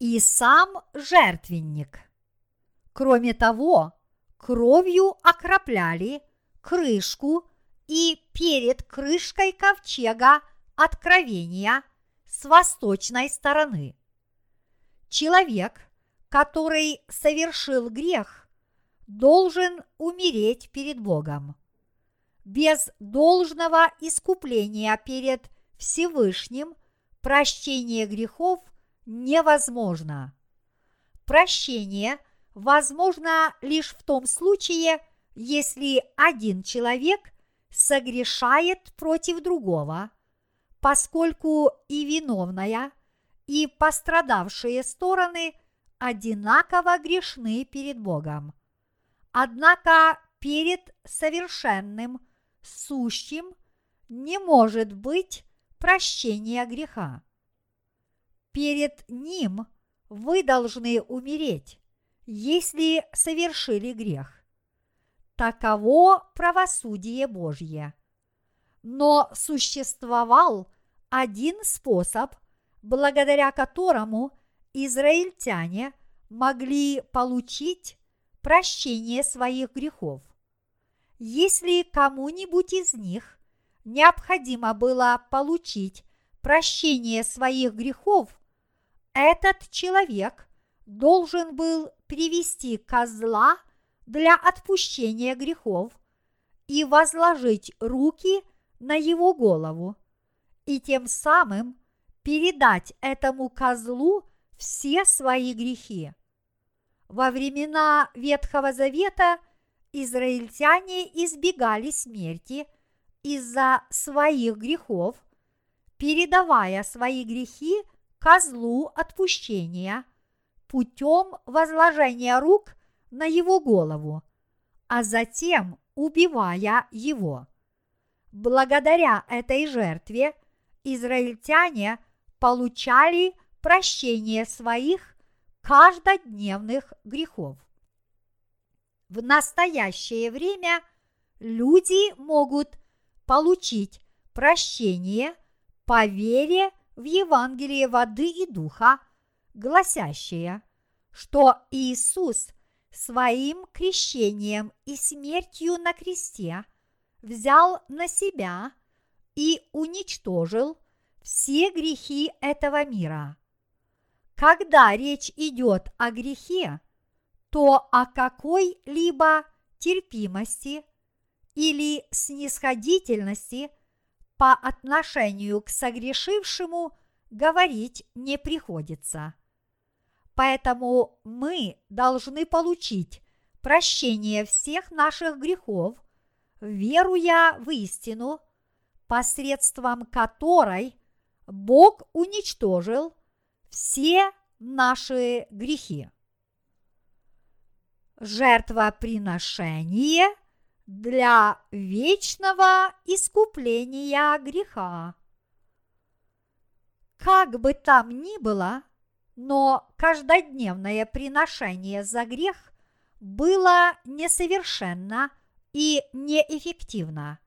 A: и сам жертвенник. Кроме того, кровью окропляли крышку и перед крышкой ковчега откровения с восточной стороны. Человек, который совершил грех, должен умереть перед Богом. Без должного искупления перед Всевышним прощение грехов невозможно. Прощение возможно лишь в том случае, если один человек – согрешает против другого, поскольку и виновная, и пострадавшие стороны одинаково грешны перед Богом. Однако перед совершенным, сущим не может быть прощения греха. Перед ним вы должны умереть, если совершили грех. Таково правосудие Божье. Но существовал один способ, благодаря которому израильтяне могли получить прощение своих грехов. Если кому-нибудь из них необходимо было получить прощение своих грехов, этот человек должен был привести козла – для отпущения грехов и возложить руки на его голову, и тем самым передать этому козлу все свои грехи. Во времена Ветхого Завета израильтяне избегали смерти из-за своих грехов, передавая свои грехи козлу отпущения путем возложения рук на его голову, а затем убивая его. Благодаря этой жертве израильтяне получали прощение своих каждодневных грехов. В настоящее время люди могут получить прощение по вере в Евангелие воды и духа, гласящее, что Иисус – своим крещением и смертью на кресте взял на себя и уничтожил все грехи этого мира. Когда речь идет о грехе, то о какой-либо терпимости или снисходительности по отношению к согрешившему говорить не приходится. Поэтому мы должны получить прощение всех наших грехов, веруя в истину, посредством которой Бог уничтожил все наши грехи. Жертвоприношение для вечного искупления греха. Как бы там ни было, но каждодневное приношение за грех было несовершенно и неэффективно,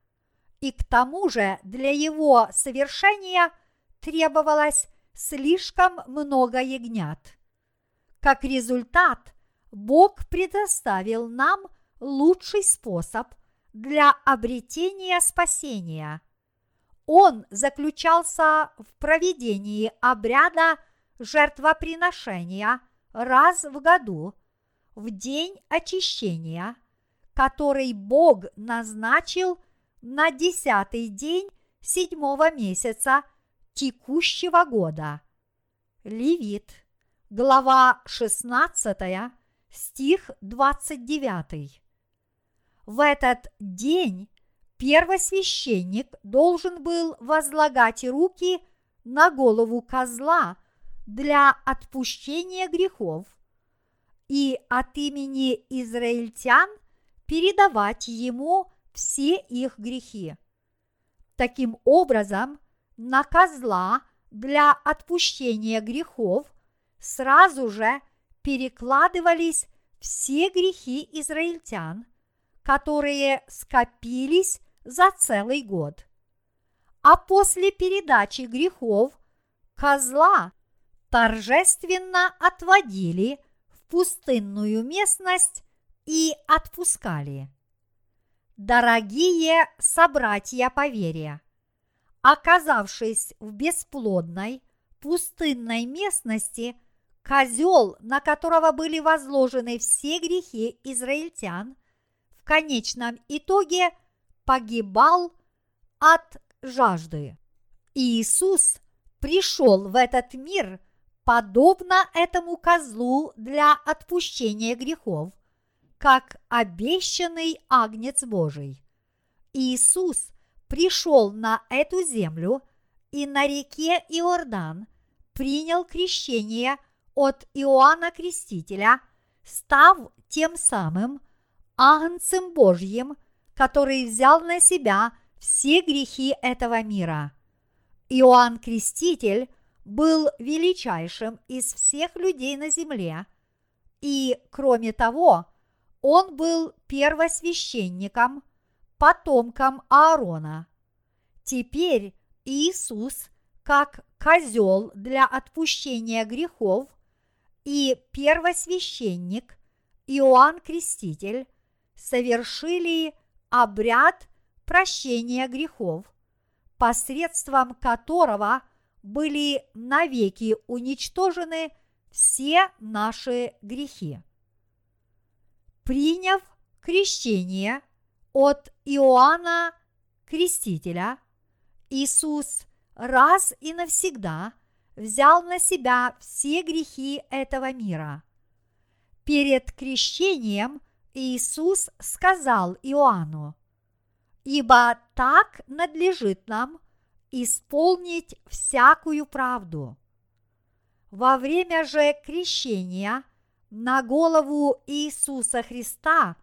A: и к тому же для его совершения требовалось слишком много ягнят. Как результат, Бог предоставил нам лучший способ для обретения спасения. Он заключался в проведении обряда жертвоприношения раз в году, в день очищения, который Бог назначил на десятый день седьмого месяца текущего года. Левит, глава 16, стих 29. В этот день первосвященник должен был возлагать руки на голову козла для отпущения грехов и от имени израильтян передавать ему все их грехи. Таким образом, на козла для отпущения грехов сразу же перекладывались все грехи израильтян, которые скопились за целый год. А после передачи грехов козла торжественно отводили в пустынную местность и отпускали. Дорогие собратья по вере, оказавшись в бесплодной пустынной местности, козел, на которого были возложены все грехи израильтян, в конечном итоге погибал от жажды. Иисус пришел в этот мир – подобно этому козлу для отпущения грехов, как обещанный агнец Божий. Иисус пришел на эту землю и на реке Иордан принял крещение от Иоанна Крестителя, став тем самым агнцем Божьим, который взял на себя все грехи этого мира. Иоанн Креститель – был величайшим из всех людей на земле, и, кроме того, он был первосвященником, потомком Аарона. Теперь Иисус, как козел для отпущения грехов, и первосвященник Иоанн Креститель совершили обряд прощения грехов, посредством которого – были навеки уничтожены все наши грехи. Приняв крещение от Иоанна Крестителя, Иисус раз и навсегда взял на себя все грехи этого мира. Перед крещением Иисус сказал Иоанну, «Ибо так надлежит нам исполнить всякую правду. Во время же крещения на голову Иисуса Христа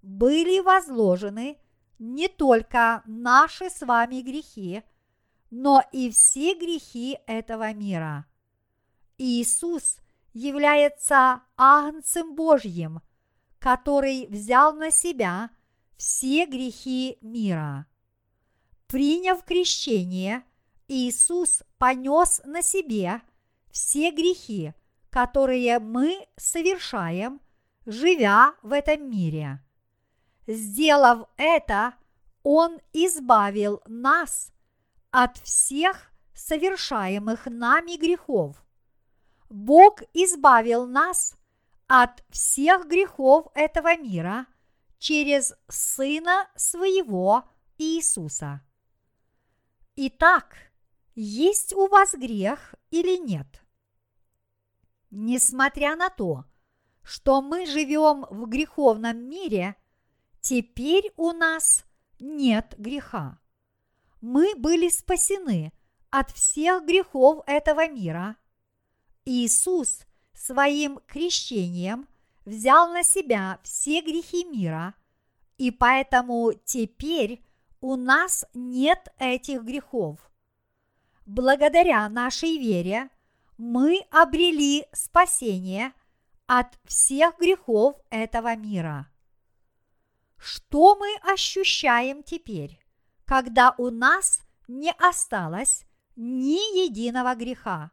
A: были возложены не только наши с вами грехи, но и все грехи этого мира. Иисус является Агнцем Божьим, который взял на себя все грехи мира. Приняв крещение, Иисус понес на себе все грехи, которые мы совершаем, живя в этом мире. Сделав это, Он избавил нас от всех совершаемых нами грехов. Бог избавил нас от всех грехов этого мира через Сына Своего Иисуса. Итак, есть у вас грех или нет? Несмотря на то, что мы живем в греховном мире, теперь у нас нет греха. Мы были спасены от всех грехов этого мира. Иисус своим крещением взял на себя все грехи мира И поэтому теперь у нас нет этих грехов. Благодаря нашей вере мы обрели спасение от всех грехов этого мира. Что мы ощущаем теперь, когда у нас не осталось ни единого греха?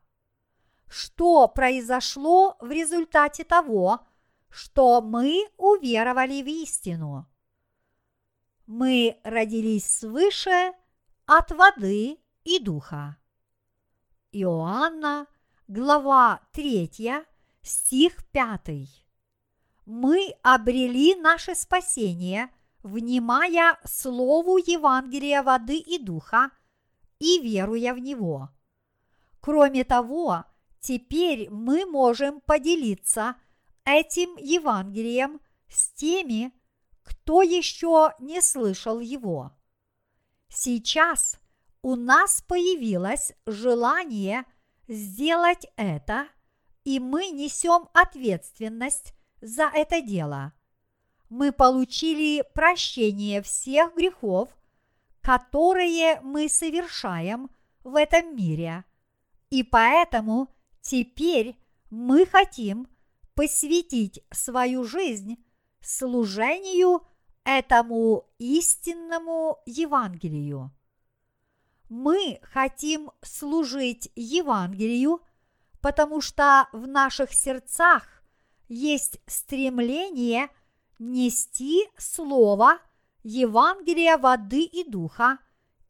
A: Что произошло в результате того, что мы уверовали в истину? Мы родились свыше от воды и духа. Иоанна, глава 3, стих 5. Мы обрели наше спасение, внимая Слову Евангелия воды и духа и веруя в него. Кроме того, теперь мы можем поделиться этим Евангелием с теми, кто еще не слышал его. Сейчас у нас появилось желание сделать это, и мы несем ответственность за это дело. Мы получили прощение всех грехов, которые мы совершаем в этом мире, и поэтому теперь мы хотим посвятить свою жизнь служению этому истинному Евангелию. Мы хотим служить Евангелию, потому что в наших сердцах есть стремление нести Слово Евангелия воды и духа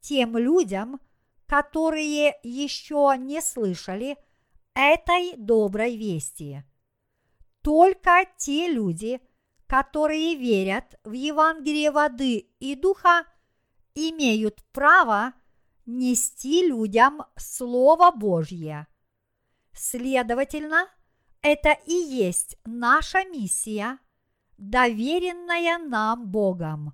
A: тем людям, которые еще не слышали этой доброй вести. Только те люди, которые верят в Евангелие воды и духа, имеют право – нести людям Слово Божье. Следовательно, это и есть наша миссия, доверенная нам Богом.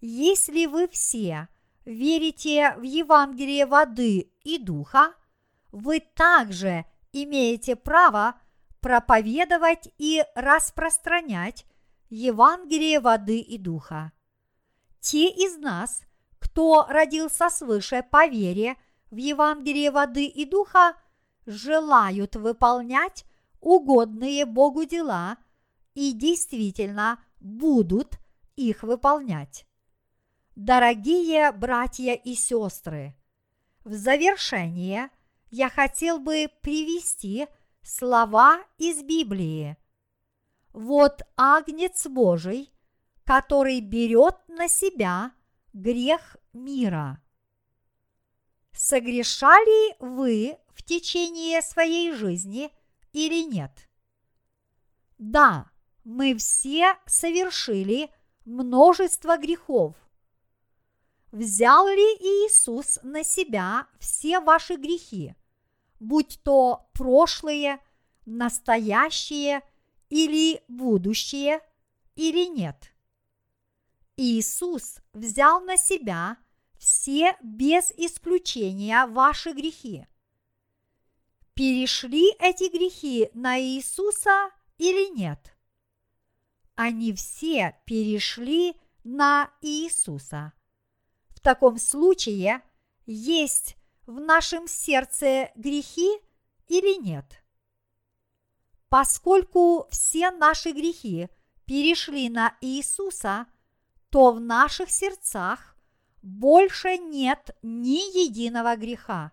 A: Если вы все верите в Евангелие воды и духа, вы также имеете право проповедовать и распространять Евангелие воды и духа. Те из нас – кто родился свыше по вере в Евангелие воды и духа, желают выполнять угодные Богу дела и действительно будут их выполнять. Дорогие братья и сестры, в завершение я хотел бы привести слова из Библии. Вот Агнец Божий, который берет на себя грех мира. Согрешали вы в течение своей жизни или нет? Да, мы все совершили множество грехов. Взял ли Иисус на себя все ваши грехи, будь то прошлые, настоящие или будущее, или нет? Иисус взял на себя все без исключения ваши грехи. Перешли эти грехи на Иисуса или нет? Они все перешли на Иисуса. В таком случае есть в нашем сердце грехи или нет? Поскольку все наши грехи перешли на Иисуса – то в наших сердцах больше нет ни единого греха.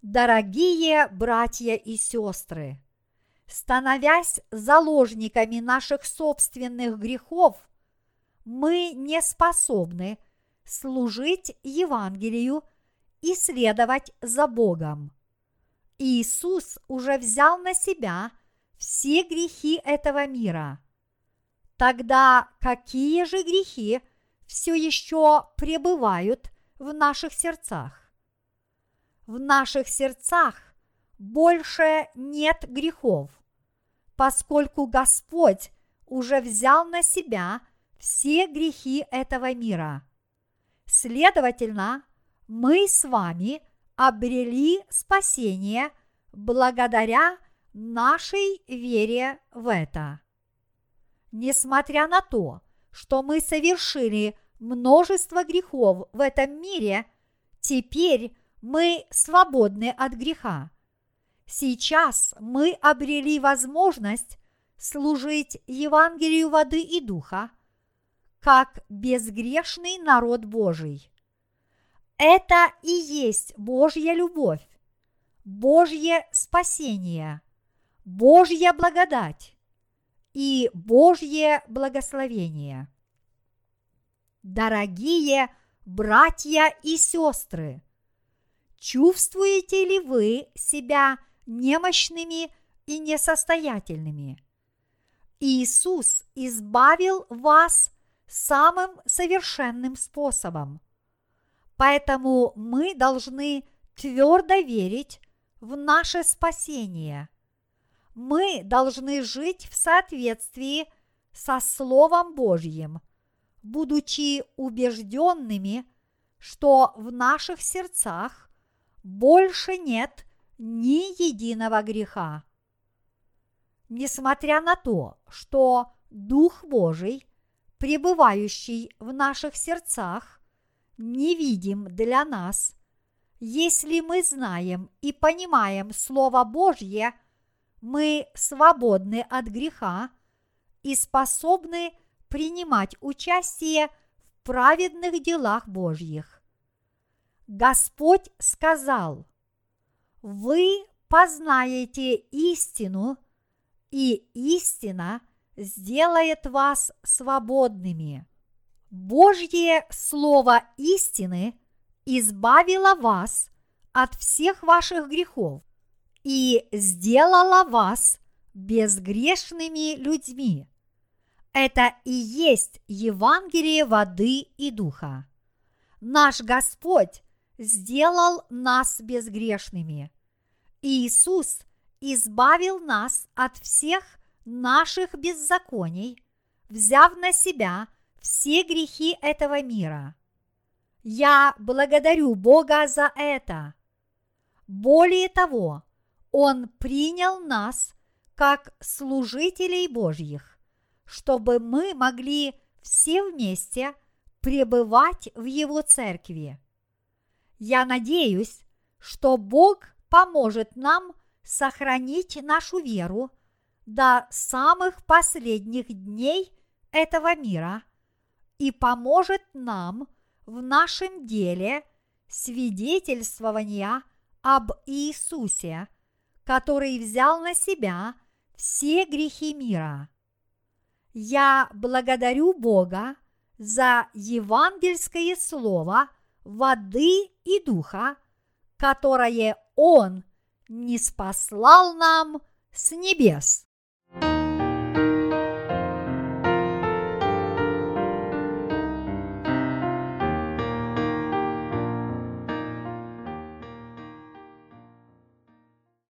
A: Дорогие братья и сестры, становясь заложниками наших собственных грехов, мы не способны служить Евангелию и следовать за Богом. Иисус уже взял на себя все грехи этого мира – Тогда какие же грехи все еще пребывают в наших сердцах? В наших сердцах больше нет грехов, поскольку Господь уже взял на себя все грехи этого мира. Следовательно, мы с вами обрели спасение благодаря нашей вере в это. Несмотря на то, что мы совершили множество грехов в этом мире, теперь мы свободны от греха. Сейчас мы обрели возможность служить Евангелию воды и духа, как безгрешный народ Божий. Это и есть Божья любовь, Божье спасение, Божья благодать и Божье благословение. Дорогие братья и сестры, чувствуете ли вы себя немощными и несостоятельными? Иисус избавил вас самым совершенным способом. Поэтому мы должны твердо верить в наше спасение. Мы должны жить в соответствии со Словом Божьим, будучи убежденными, что в наших сердцах больше нет ни единого греха. Несмотря на то, что Дух Божий, пребывающий в наших сердцах, невидим для нас, если мы знаем и понимаем Слово Божье, мы свободны от греха и способны принимать участие в праведных делах Божьих. Господь сказал, «Вы познаете истину, и истина сделает вас свободными». Божье Слово истины избавило вас от всех ваших грехов и сделало вас безгрешными людьми. Это и есть Евангелие воды и духа. Наш Господь сделал нас безгрешными. Иисус избавил нас от всех наших беззаконий, взяв на себя – все грехи этого мира. Я благодарю Бога за это. Более того, Он принял нас как служителей Божьих, чтобы мы могли все вместе пребывать в Его церкви. Я надеюсь, что Бог поможет нам сохранить нашу веру до самых последних дней этого мира – и поможет нам в нашем деле свидетельствования об Иисусе, который взял на себя все грехи мира. Я благодарю Бога за евангельское слово воды и духа, которое Он не спаслал нам с небес.